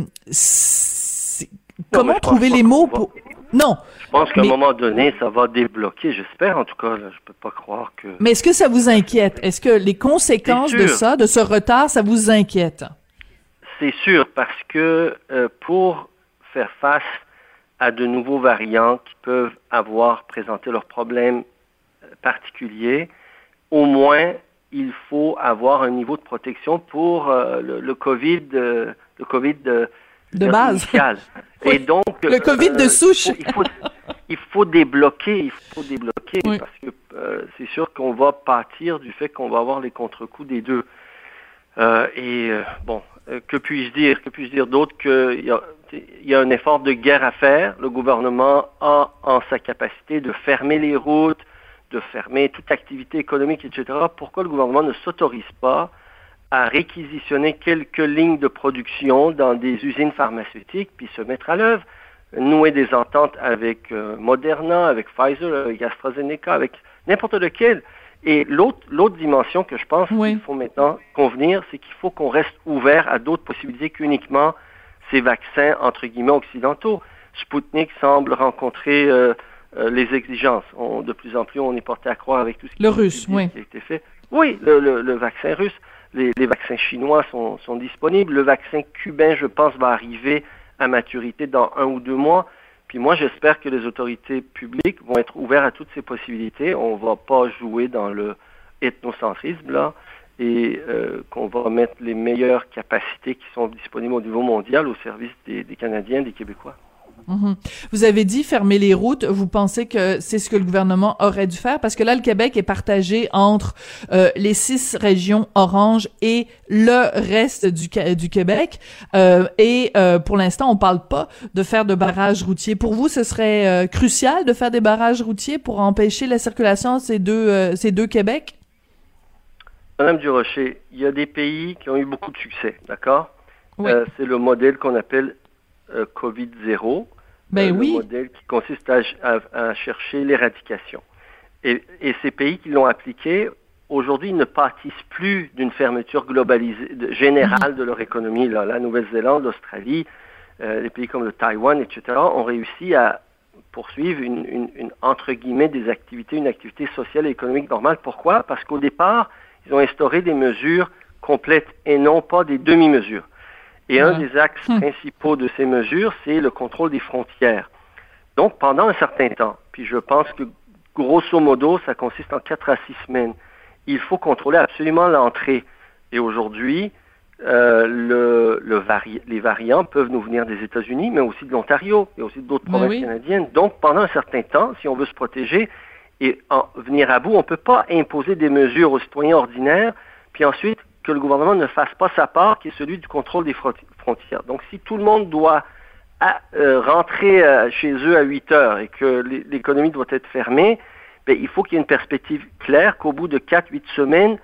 comment trouver les mots pour... Non. Je pense qu'à un moment donné, ça va débloquer. J'espère, en tout cas. je peux pas croire que. Mais est-ce que ça vous inquiète? Est-ce que les conséquences de ça, de ce retard, ça vous inquiète? C'est sûr, parce que euh, pour faire face à de nouveaux variants qui peuvent avoir présenté leurs problèmes euh, particuliers, au moins il faut avoir un niveau de protection pour euh, le, Covid, euh, le Covid de, de base. <laughs> Et donc le Covid de souche. Il faut, il faut, débloquer, il faut débloquer parce que c'est sûr qu'on va partir du fait qu'on va avoir les contre-coups des deux. et bon, que puis-je dire Que puis-je dire d'autre qu'il y a, il y a un effort de guerre à faire. Le gouvernement a en sa capacité de fermer les routes, de fermer toute activité économique, etc. Pourquoi le gouvernement ne s'autorise pas à réquisitionner quelques lignes de production dans des usines pharmaceutiques, puis se mettre à l'œuvre, nouer des ententes avec euh, Moderna, avec Pfizer, avec AstraZeneca, avec n'importe lequel? Et l'autre, l'autre dimension que je pense qu'il faut maintenant convenir, c'est qu'il faut qu'on reste ouvert à d'autres possibilités qu'uniquement ces vaccins, entre guillemets, occidentaux. Sputnik semble rencontrer euh, euh, les exigences. de plus en plus, on est porté à croire avec tout ce qui, le russe, oui. a été fait. Oui, le, vaccin russe. Les, vaccins chinois sont, sont, disponibles. Le vaccin cubain, je pense, va arriver à maturité dans un ou deux mois. Puis moi, j'espère que les autorités publiques vont être ouvertes à toutes ces possibilités. On ne va pas jouer dans le ethnocentrisme, là et euh, qu'on va mettre les meilleures capacités qui sont disponibles au niveau mondial au service des, Canadiens, des Québécois. Mhm. Vous avez dit fermer les routes. Vous pensez que c'est ce que le gouvernement aurait dû faire? Parce que là, le Québec est partagé entre euh, les six régions oranges et le reste du, du Québec. Euh, et pour l'instant, on parle pas de faire de barrages routiers. Pour vous, ce serait crucial de faire des barrages routiers pour empêcher la circulation de ces deux ces deux Québec? Madame Durocher, il y a des pays qui ont eu beaucoup de succès, d'accord? Euh, C'est le modèle qu'on appelle euh, Covid-0. Ben euh, oui. Le modèle qui consiste à, chercher l'éradication. Et, ces pays qui l'ont appliqué, aujourd'hui, ne pâtissent plus d'une fermeture globalisée, générale de leur économie. La Nouvelle-Zélande, l'Australie, les pays comme le Taïwan, etc., ont réussi à poursuivre une, entre guillemets, des activités, une activité sociale et économique normale. Pourquoi? Parce qu'au départ, ils ont instauré des mesures complètes et non pas des demi-mesures. Et un des axes hum. principaux de ces mesures, c'est le contrôle des frontières. Donc, pendant un certain temps, puis je pense que grosso modo, ça consiste en quatre à six semaines, il faut contrôler absolument l'entrée. Et aujourd'hui, euh, le, les variants peuvent nous venir des États-Unis, mais aussi de l'Ontario et aussi d'autres ben provinces canadiennes. Donc, pendant un certain temps, si on veut se protéger, et en venir à bout. On ne peut pas imposer des mesures aux citoyens ordinaires, puis ensuite que le gouvernement ne fasse pas sa part, qui est celui du contrôle des frontières. Donc si tout le monde doit euh, rentrer euh, chez eux à 8 heures et que l'économie doit être fermée, ben, il faut qu'il y ait une perspective claire qu'au bout de 4-8 semaines,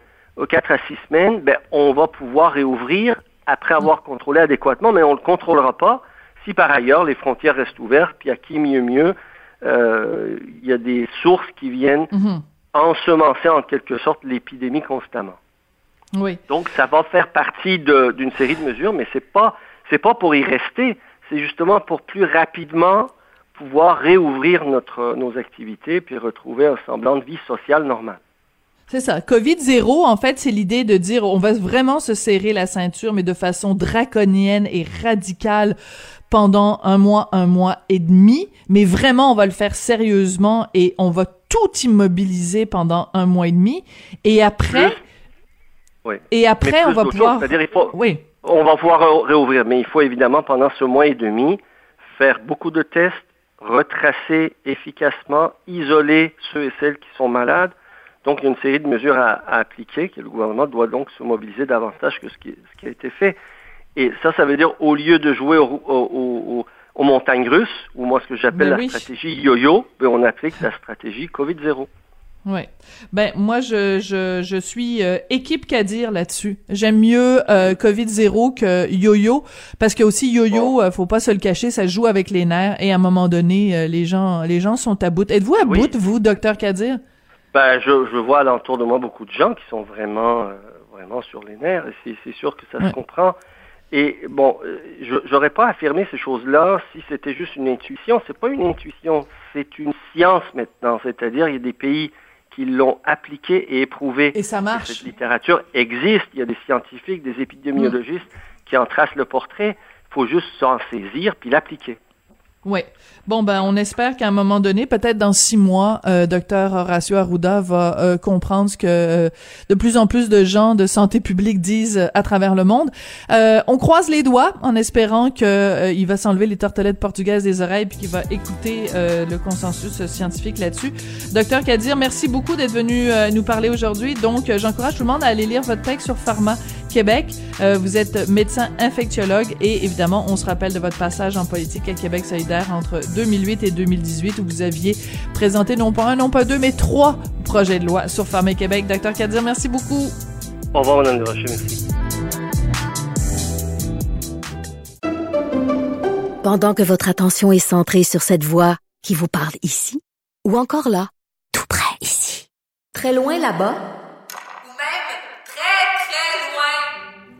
4 à 6 semaines, ben, on va pouvoir réouvrir après avoir contrôlé adéquatement, mais on ne le contrôlera pas si par ailleurs les frontières restent ouvertes, puis à qui mieux mieux euh, il y a des sources qui viennent mhm. ensemencer en quelque sorte l'épidémie constamment. Oui. Donc ça va faire partie d'une série de mesures, mais c'est pas c'est pas pour y rester, c'est justement pour plus rapidement pouvoir réouvrir notre nos activités puis retrouver un semblant de vie sociale normale. C'est ça. Covid zéro, en fait, c'est l'idée de dire on va vraiment se serrer la ceinture, mais de façon draconienne et radicale pendant un mois, un mois et demi, mais vraiment on va le faire sérieusement et on va tout immobiliser pendant un mois et demi. Et après, oui. Et après on va pouvoir, c'est-à-dire il faut, oui, on va pouvoir réouvrir, mais il faut évidemment pendant ce mois et demi faire beaucoup de tests, retracer efficacement, isoler ceux et celles qui sont malades. Donc, il y a une série de mesures à, appliquer, que le gouvernement doit donc se mobiliser davantage que ce qui, ce qui a été fait. Et ça, ça veut dire au lieu de jouer aux montagnes russes, ou moi ce que j'appelle la stratégie yo-yo, ben on applique la stratégie COVID-0. Oui. Ben moi je je, je suis euh, équipe dire là-dessus. J'aime mieux euh, Covid 0 que yo-yo parce que aussi yo-yo euh, faut pas se le cacher, ça joue avec les nerfs et à un moment donné les gens les gens sont à bout. Êtes-vous à bout vous docteur Kadir? Ben je je vois alentour de moi beaucoup de gens qui sont vraiment vraiment sur les nerfs et c'est sûr que ça se comprend. Et bon, euh, je n'aurais pas affirmé ces choses-là si c'était juste une intuition. C'est pas une intuition, c'est une science maintenant. C'est-à-dire, il y a des pays qui l'ont appliqué et éprouvé. Et ça marche. Cette littérature existe. Il y a des scientifiques, des épidémiologistes qui en tracent le portrait. Il faut juste s'en saisir puis l'appliquer. Oui. Bon, ben, on espère qu'à un moment donné, peut-être dans six mois, euh, docteur Horacio Arruda va euh, comprendre ce que euh, de plus en plus de gens de santé publique disent à travers le monde. on croise les doigts en espérant que il va s'enlever les tortelettes portugaises des oreilles puis qu'il va écouter le consensus scientifique là-dessus. Docteur Kadir, merci beaucoup d'être venu nous parler aujourd'hui. Donc, j'encourage tout le monde à aller lire votre texte sur Pharma Québec. Euh, vous êtes médecin infectiologue et évidemment, on se rappelle de votre passage en politique à Québec solidaire entre 2008 et 2018 où vous aviez présenté non pas un, non pas deux, mais trois projets de loi sur Farmer Québec. Docteur Kadir, merci beaucoup. Au revoir, Madame Desrochers. Merci. Pendant que votre attention est centrée sur cette voix qui vous parle ici, ou encore là, tout près ici, très loin là-bas,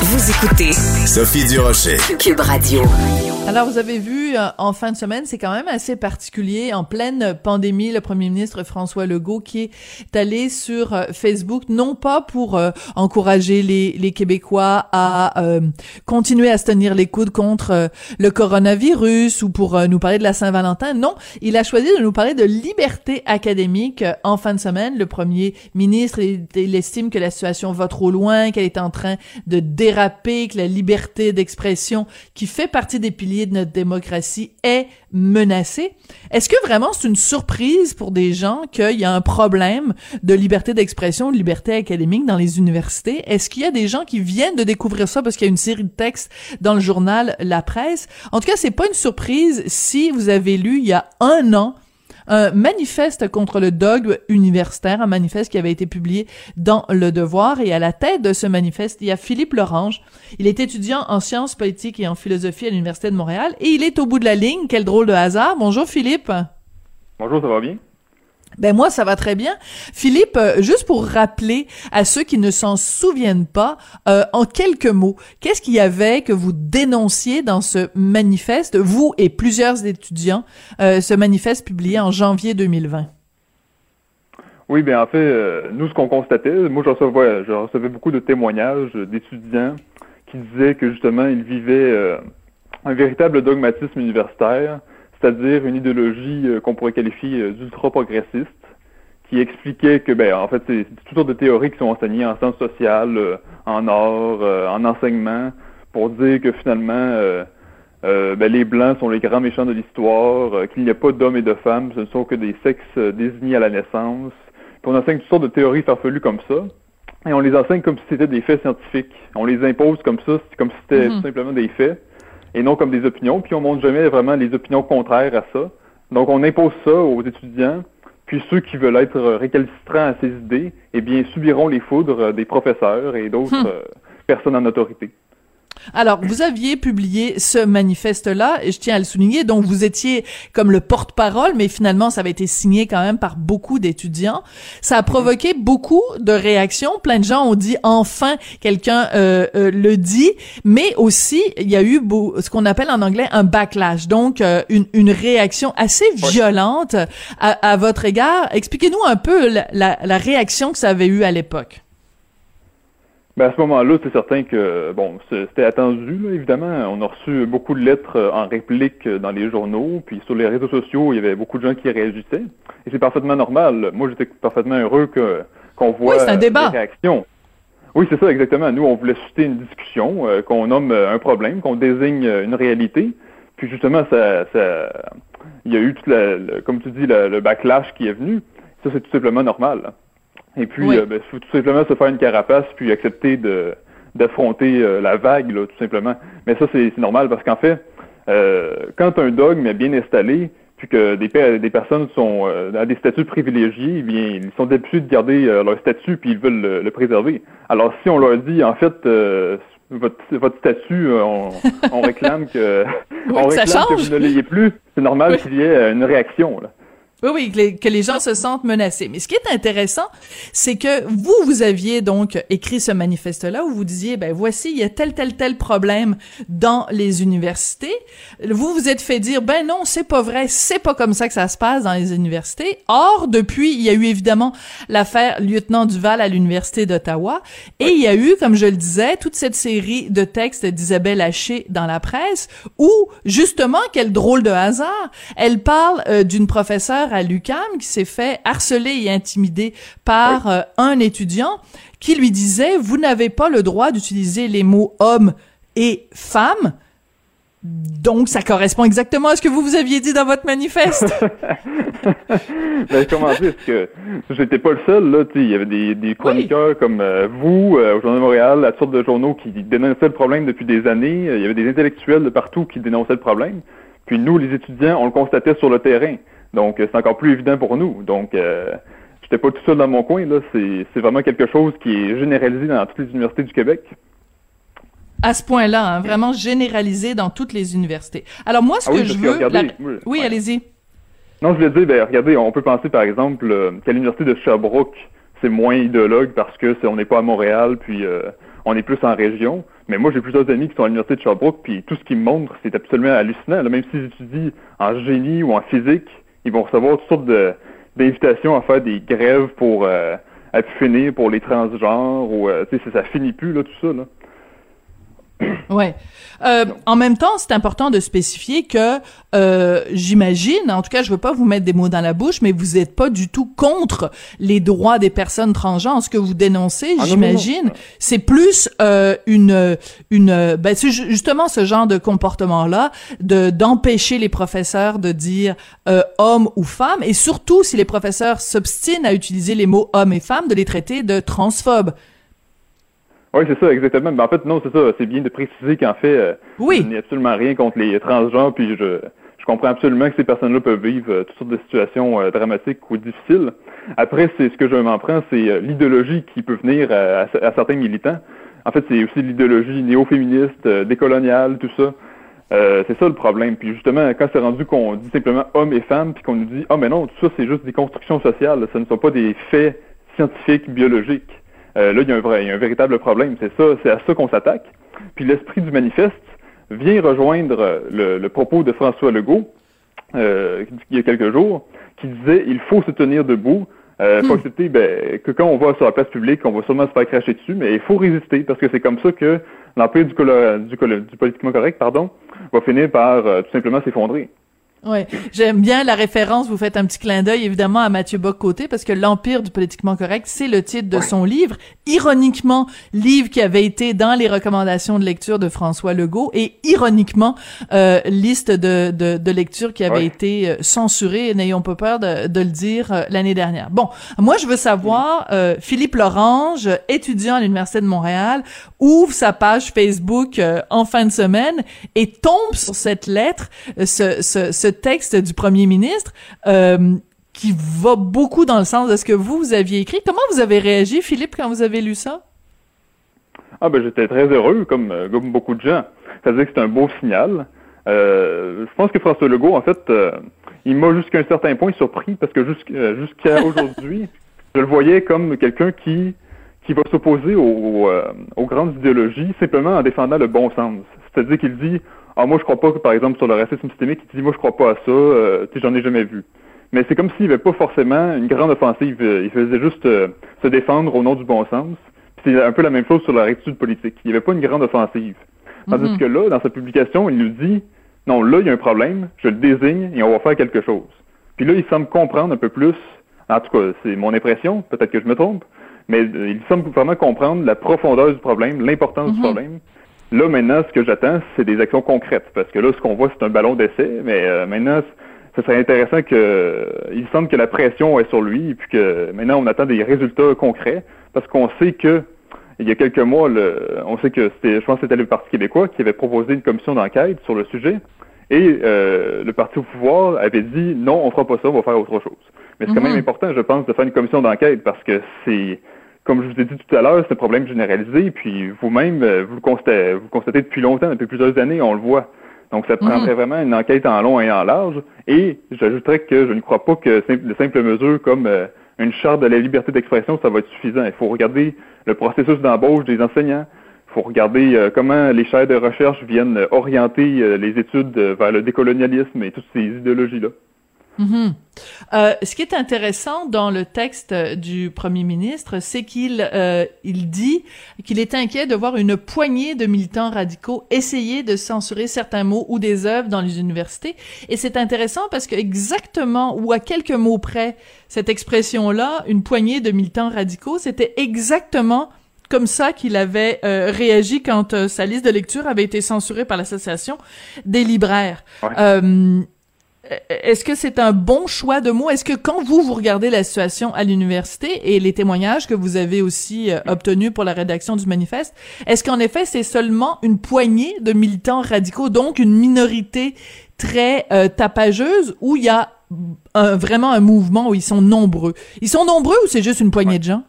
Vous écoutez Sophie Durocher. Cube Radio. Alors, vous avez vu, euh, en fin de semaine, c'est quand même assez particulier. En pleine pandémie, le premier ministre François Legault qui est allé sur euh, Facebook, non pas pour euh, encourager les, les, Québécois à continuer à se tenir les coudes contre le coronavirus ou pour nous parler de la Saint-Valentin. Non, il a choisi de nous parler de liberté académique en fin de semaine. Le premier ministre, il, il estime que la situation va trop loin, qu'elle est en train de que la liberté d'expression qui fait partie des piliers de notre démocratie est menacée. Est-ce que vraiment c'est une surprise pour des gens qu'il y a un problème de liberté d'expression, de liberté académique dans les universités? Est-ce qu'il y a des gens qui viennent de découvrir ça parce qu'il y a une série de textes dans le journal La Presse? En tout cas, c'est pas une surprise si vous avez lu il y a un an un manifeste contre le dogme universitaire, un manifeste qui avait été publié dans Le Devoir. Et à la tête de ce manifeste, il y a Philippe Lorange. Il est étudiant en sciences politiques et en philosophie à l'Université de Montréal. Et il est au bout de la ligne. Quel drôle de hasard. Bonjour Philippe. Bonjour, ça va bien? Ben moi, ça va très bien. Philippe, euh, juste pour rappeler à ceux qui ne s'en souviennent pas, euh, en quelques mots, qu'est-ce qu'il y avait que vous dénonciez dans ce manifeste, vous et plusieurs étudiants, euh, ce manifeste publié en janvier 2020? Oui, bien en fait, nous, ce qu'on constatait, moi, je recevais, je recevais beaucoup de témoignages d'étudiants qui disaient que justement, ils vivaient un véritable dogmatisme universitaire, c'est-à-dire une idéologie euh, qu'on pourrait qualifier euh, d'ultra-progressiste, qui expliquait que, ben, en fait, c'est toutes sortes de théories qui sont enseignées en sciences sociales, euh, en art, en enseignement, pour dire que finalement, ben, les Blancs sont les grands méchants de l'histoire, qu'il n'y a pas d'hommes et de femmes, ce ne sont que des sexes désignés à la naissance. Puis on enseigne toutes sortes de théories farfelues comme ça. Et on les enseigne comme si c'était des faits scientifiques. On les impose comme ça, comme si c'était mm-hmm. simplement des faits et non comme des opinions. Puis on montre jamais vraiment les opinions contraires à ça. Donc on impose ça aux étudiants. Puis ceux qui veulent être récalcitrants à ces idées, eh bien, subiront les foudres des professeurs et d'autres hum. euh, personnes en autorité. Alors, vous aviez publié ce manifeste-là, et je tiens à le souligner, donc vous étiez comme le porte-parole, mais finalement, ça avait été signé quand même par beaucoup d'étudiants. Ça a provoqué beaucoup de réactions. Plein de gens ont dit, enfin, quelqu'un euh, euh, le dit, mais aussi, il y a eu ce qu'on appelle en anglais un backlash, donc euh, une, une, réaction assez violente à, à votre égard. Expliquez-nous un peu la, la, la réaction que ça avait eu à l'époque. Ben à ce moment-là, c'est certain que bon, c'était attendu, évidemment. On a reçu beaucoup de lettres euh, en réplique euh, dans les journaux, puis sur les réseaux sociaux, il y avait beaucoup de gens qui réagissaient. Et c'est parfaitement normal. Moi, j'étais parfaitement heureux que qu'on voit oui, un débat. des réactions. Oui, c'est ça, exactement. Nous, on voulait susciter une discussion, euh, qu'on nomme un problème, qu'on désigne une réalité. Puis justement, ça, ça, il y a eu tout la, comme tu dis, le backlash qui est venu. Ça, c'est tout simplement normal. Et puis, euh, ben, tout simplement se faire une carapace, puis accepter de d'affronter euh, la vague, là, tout simplement. Mais ça, c'est normal parce qu'en fait, euh, quand un dogme est bien installé, puis que des, des personnes sont à des statuts privilégiés, eh bien, ils sont d'habitude de garder leur statut, puis ils veulent le, préserver. Alors, si on leur dit, en fait, votre, votre statut, on, <laughs> réclame que, on réclame que vous ne l'ayez plus, c'est normal qu'il y ait une réaction. Là. Oui, oui, que les, gens se sentent menacés. Mais ce qui est intéressant, c'est que vous, vous aviez donc écrit ce manifeste-là où vous disiez, ben voici, il y a tel, tel, tel problème dans les universités. Vous vous êtes fait dire, ben non, c'est pas vrai, c'est pas comme ça que ça se passe dans les universités. Or, depuis, il y a eu évidemment l'affaire lieutenant Duval à l'université d'Ottawa, et il y a eu, comme je le disais, toute cette série de textes d'Isabelle Haché dans la presse où, justement, quel drôle de hasard, elle parle euh, d'une professeure à l'UCAM qui s'est fait harceler et intimider par euh, un étudiant qui lui disait vous n'avez pas le droit d'utiliser les mots homme et femme. Donc, ça correspond exactement à ce que vous vous aviez dit dans votre manifeste. <laughs> ben, comment dire, que j'étais pas le seul, là, il y avait des, chroniqueurs comme euh, vous, euh, au Journal de Montréal, à toutes sortes de journaux qui dénonçaient le problème depuis des années. Il y avait des intellectuels de partout qui dénonçaient le problème. Puis nous, les étudiants, on le constatait sur le terrain. Donc, euh, c'est encore plus évident pour nous. Donc, euh, j'étais pas tout seul dans mon coin. Là, c'est, vraiment quelque chose qui est généralisé dans toutes les universités du Québec. À ce point-là, hein, vraiment généralisé dans toutes les universités. Alors moi, ce ah que je veux, oui, allez-y. Non, je voulais dire, ben, regardez, on peut penser par exemple euh, qu'à l'université de Sherbrooke, c'est moins idéologue parce que on n'est pas à Montréal, puis euh, on est plus en région. Mais moi, j'ai plusieurs amis qui sont à l'université de Sherbrooke, puis tout ce qu'ils me montrent, c'est absolument hallucinant. même s'ils étudient en génie ou en physique, ils vont recevoir toutes sortes d'invitations à faire des grèves pour euh, à finir pour les transgenres ou euh, tu sais ça finit plus là tout ça là. Ouais. Euh, en même temps, c'est important de spécifier que euh, j'imagine, en tout cas, je veux pas vous mettre des mots dans la bouche, mais vous êtes pas du tout contre les droits des personnes transgenres. Ce que vous dénoncez, ah, j'imagine, c'est plus euh, une une ben c'est justement ce genre de comportement là, de d'empêcher les professeurs de dire euh, homme ou femme, et surtout si les professeurs s'obstinent à utiliser les mots homme et femme, de les traiter de transphobes. Oui, c'est ça, exactement. Mais en fait, non, c'est ça. C'est bien de préciser qu'en fait, euh, oui. il n'y a absolument rien contre les transgenres, puis je, je comprends absolument que ces personnes-là peuvent vivre euh, toutes sortes de situations euh, dramatiques ou difficiles. Après, c'est ce que je m'en prends, c'est l'idéologie qui peut venir à, certains militants. En fait, c'est aussi l'idéologie néo-féministe, décoloniale, tout ça. c'est ça le problème. Puis justement, quand c'est rendu qu'on dit simplement hommes et femmes, puis qu'on nous dit ah mais non, tout ça c'est juste des constructions sociales, ce ne sont pas des faits scientifiques, biologiques. Euh, là, il y, a un vrai, il y a un véritable problème. C'est ça, c'est à ça qu'on s'attaque. Puis l'esprit du manifeste vient rejoindre le, le propos de François Legault euh, il y a quelques jours, qui disait il faut se tenir debout. Euh, faut hmm. accepter ben, que quand on va sur la place publique, on va sûrement se faire cracher dessus, mais il faut résister parce que c'est comme ça que l'empire du, du, du, politiquement correct pardon, va finir par euh, tout simplement s'effondrer. Ouais, j'aime bien la référence. Vous faites un petit clin d'œil évidemment à Mathieu Bock-Côté parce que l'empire du politiquement correct, c'est le titre de son livre. Ironiquement, livre qui avait été dans les recommandations de lecture de François Legault et ironiquement euh, liste de, de, de lecture qui avait été euh, censurée. N'ayons pas peur de, de le dire euh, l'année dernière. Bon, moi je veux savoir, euh, Philippe Lorange, étudiant à l'université de Montréal, ouvre sa page Facebook en fin de semaine et tombe sur cette lettre, ce, ce, ce texte du premier ministre euh, qui va beaucoup dans le sens de ce que vous, vous aviez écrit. Comment vous avez réagi, Philippe, quand vous avez lu ça? Ah ben j'étais très heureux, comme, euh, comme beaucoup de gens. Ça veut dire que c'est un beau signal. Euh, je pense que François Legault, en fait, il m'a jusqu'à un certain point surpris parce que jusqu'à <laughs> aujourd'hui, je le voyais comme quelqu'un qui qui va s'opposer aux, aux, grandes idéologies simplement en défendant le bon sens. C'est-à-dire qu'il dit ah, moi, je crois pas que, par exemple, sur le racisme systémique, il dit, moi, je crois pas à ça, euh, tu sais, j'en ai jamais vu. Mais c'est comme s'il n'y avait pas forcément une grande offensive. Euh, il faisait juste euh, se défendre au nom du bon sens. C'est un peu la même chose sur la rectitude politique. Il n'y avait pas une grande offensive. Tandis mm-hmm. que là, dans sa publication, il nous dit, non, là, il y a un problème, je le désigne et on va faire quelque chose. Puis là, il semble comprendre un peu plus, en tout cas, c'est mon impression, peut-être que je me trompe, mais il semble vraiment comprendre la profondeur du problème, l'importance du mm-hmm. problème, Là, maintenant, ce que j'attends, c'est des actions concrètes. Parce que là, ce qu'on voit, c'est un ballon d'essai. Mais euh, maintenant, ce serait intéressant que. Il semble que la pression est sur lui, et puis que maintenant, on attend des résultats concrets. Parce qu'on sait que. Il y a quelques mois, le, on sait que c'était, je pense que c'était le Parti québécois qui avait proposé une commission d'enquête sur le sujet. Et euh, le parti au pouvoir avait dit non, on fera pas ça, on va faire autre chose. Mais c'est quand même mm-hmm. important, je pense, de faire une commission d'enquête parce que c'est comme je vous ai dit tout à l'heure, c'est un problème généralisé, puis vous-même, euh, vous le constatez, vous constatez depuis longtemps, depuis plusieurs années, on le voit. Donc, ça prendrait vraiment une enquête en long et en large. Et j'ajouterais que je ne crois pas que de simples mesures comme euh, une charte de la liberté d'expression, ça va être suffisant. Il faut regarder le processus d'embauche des enseignants. Il faut regarder euh, comment les chaires de recherche viennent orienter euh, les études vers le décolonialisme et toutes ces idéologies-là. Mhm. Euh, ce qui est intéressant dans le texte du premier ministre, c'est qu'il euh, il dit qu'il est inquiet de voir une poignée de militants radicaux essayer de censurer certains mots ou des œuvres dans les universités. Et c'est intéressant parce que exactement ou à quelques mots près, cette expression-là, une poignée de militants radicaux, c'était exactement comme ça qu'il avait euh, réagi quand euh, sa liste de lecture avait été censurée par l'association des libraires. Euh, est-ce que c'est un bon choix de mots? Est-ce que quand vous, vous regardez la situation à l'université et les témoignages que vous avez aussi euh, obtenus pour la rédaction du manifeste, est-ce qu'en effet, c'est seulement une poignée de militants radicaux, donc une minorité très euh, tapageuse, ou il y a vraiment un mouvement où ils sont nombreux? Ils sont nombreux ou c'est juste une poignée de gens?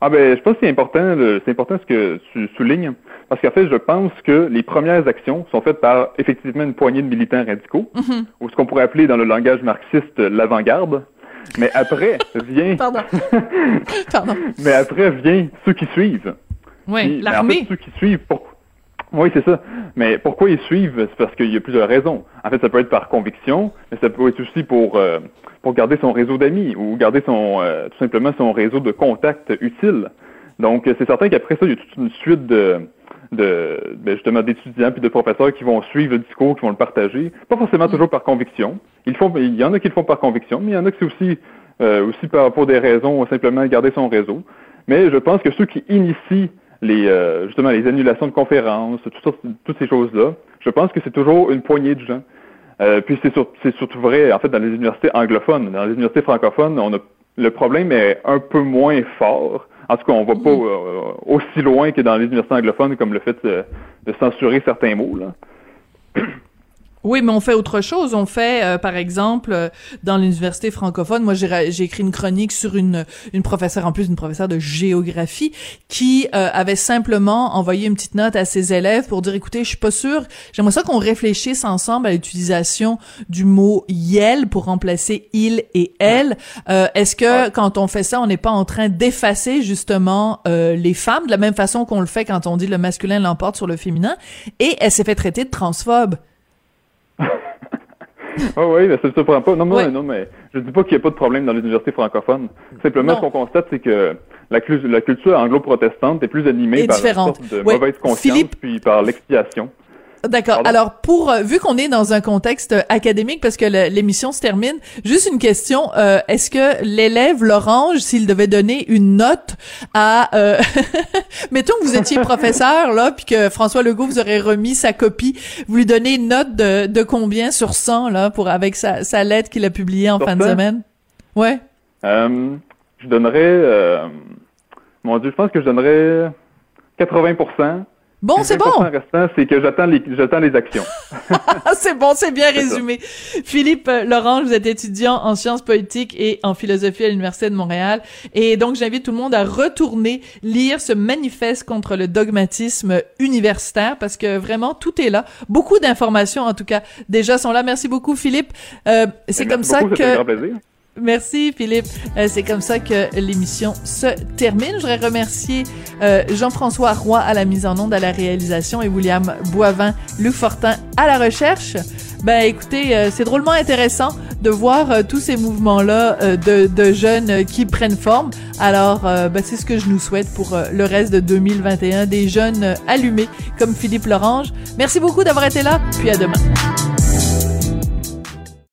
Ah ben, je pense que c'est important, c'est important ce que tu soulignes, parce qu'en fait, je pense que les premières actions sont faites par effectivement une poignée de militants radicaux, mhm. ou ce qu'on pourrait appeler dans le langage marxiste l'avant-garde. Mais après vient. <laughs> Pardon. <laughs> Pardon. Mais après vient ceux qui suivent. Oui, l'armée. En fait, ceux qui suivent. Pourquoi oui, c'est ça. Mais pourquoi ils suivent? C'est parce qu'il y a plusieurs raisons. En fait, ça peut être par conviction, mais ça peut être aussi pour euh, pour garder son réseau d'amis ou garder son euh, tout simplement son réseau de contacts utile. Donc, c'est certain qu'après ça, il y a toute une suite de de ben, justement d'étudiants puis de professeurs qui vont suivre le discours, qui vont le partager. Pas forcément toujours par conviction. Ils font, il y en a qui le font par conviction, mais il y en a qui c'est aussi euh, aussi par, pour des raisons simplement garder son réseau. Mais je pense que ceux qui initient les euh, justement les annulations de conférences, toutes ces choses-là. Je pense que c'est toujours une poignée de gens. Euh, puis c'est, c'est surtout vrai en fait dans les universités anglophones. Dans les universités francophones, on a le problème est un peu moins fort. En tout cas, on va pas mm. euh, aussi loin que dans les universités anglophones comme le fait de, de censurer certains mots. Là. <clears throat> Oui, mais on fait autre chose. On fait, euh, par exemple, euh, dans l'université francophone, moi j'ai écrit une chronique sur une une professeure, en plus une professeure de géographie, qui euh, avait simplement envoyé une petite note à ses élèves pour dire, écoutez, je suis pas sûre, j'aimerais ça qu'on réfléchisse ensemble à l'utilisation du mot yel pour remplacer il et elle. Est-ce que quand on fait ça, on n'est pas en train d'effacer justement les femmes de la même façon qu'on le fait quand on dit le masculin l'emporte sur le féminin Et elle s'est fait traiter de transphobe? Oh oui, mais ça ne surprend pas. Non, non, non, mais je ne dis pas qu'il n'y a pas de problème dans les universités francophones. Simplement, ce qu'on constate, c'est que la, la culture anglo-protestante est plus animée par une sorte de mauvaise conscience puis par l'expiation. D'accord. Alors, pour euh, vu qu'on est dans un contexte euh, académique, parce que l'émission se termine, juste une question euh, est-ce que l'élève Lorange, s'il devait donner une note à, <laughs> mettons que vous étiez professeur là, puis que François Legault vous aurait remis sa copie, vous lui donnez une note de, de combien sur 100 là, pour avec sa, sa lettre qu'il a publiée en fin de semaine? Ouais. je donnerais, mon Dieu, je pense que je donnerais 80 Bon, c'est bon. restant, c'est que j'attends les, j'attends les actions. <laughs> c'est bon, c'est bien résumé. Philippe euh, Laurent, vous êtes étudiant en sciences politiques et en philosophie à l'Université de Montréal. Et donc, j'invite tout le monde à retourner lire ce manifeste contre le dogmatisme universitaire parce que vraiment, tout est là. Beaucoup d'informations, en tout cas, déjà sont là. Merci beaucoup, Philippe. Euh, c'est comme ça que... Un grand plaisir. Merci Philippe. Euh, c'est comme ça que l'émission se termine. Je voudrais remercier euh, Jean-François Roy à la mise en onde, à la réalisation et William Boivin, Luc Fortin à la recherche. Ben écoutez, euh, c'est drôlement intéressant de voir tous ces mouvements-là de, de, jeunes qui prennent forme. Alors, ben, c'est ce que je nous souhaite pour le reste de 2021, des jeunes allumés comme Philippe Lorange. Merci beaucoup d'avoir été là, puis à demain.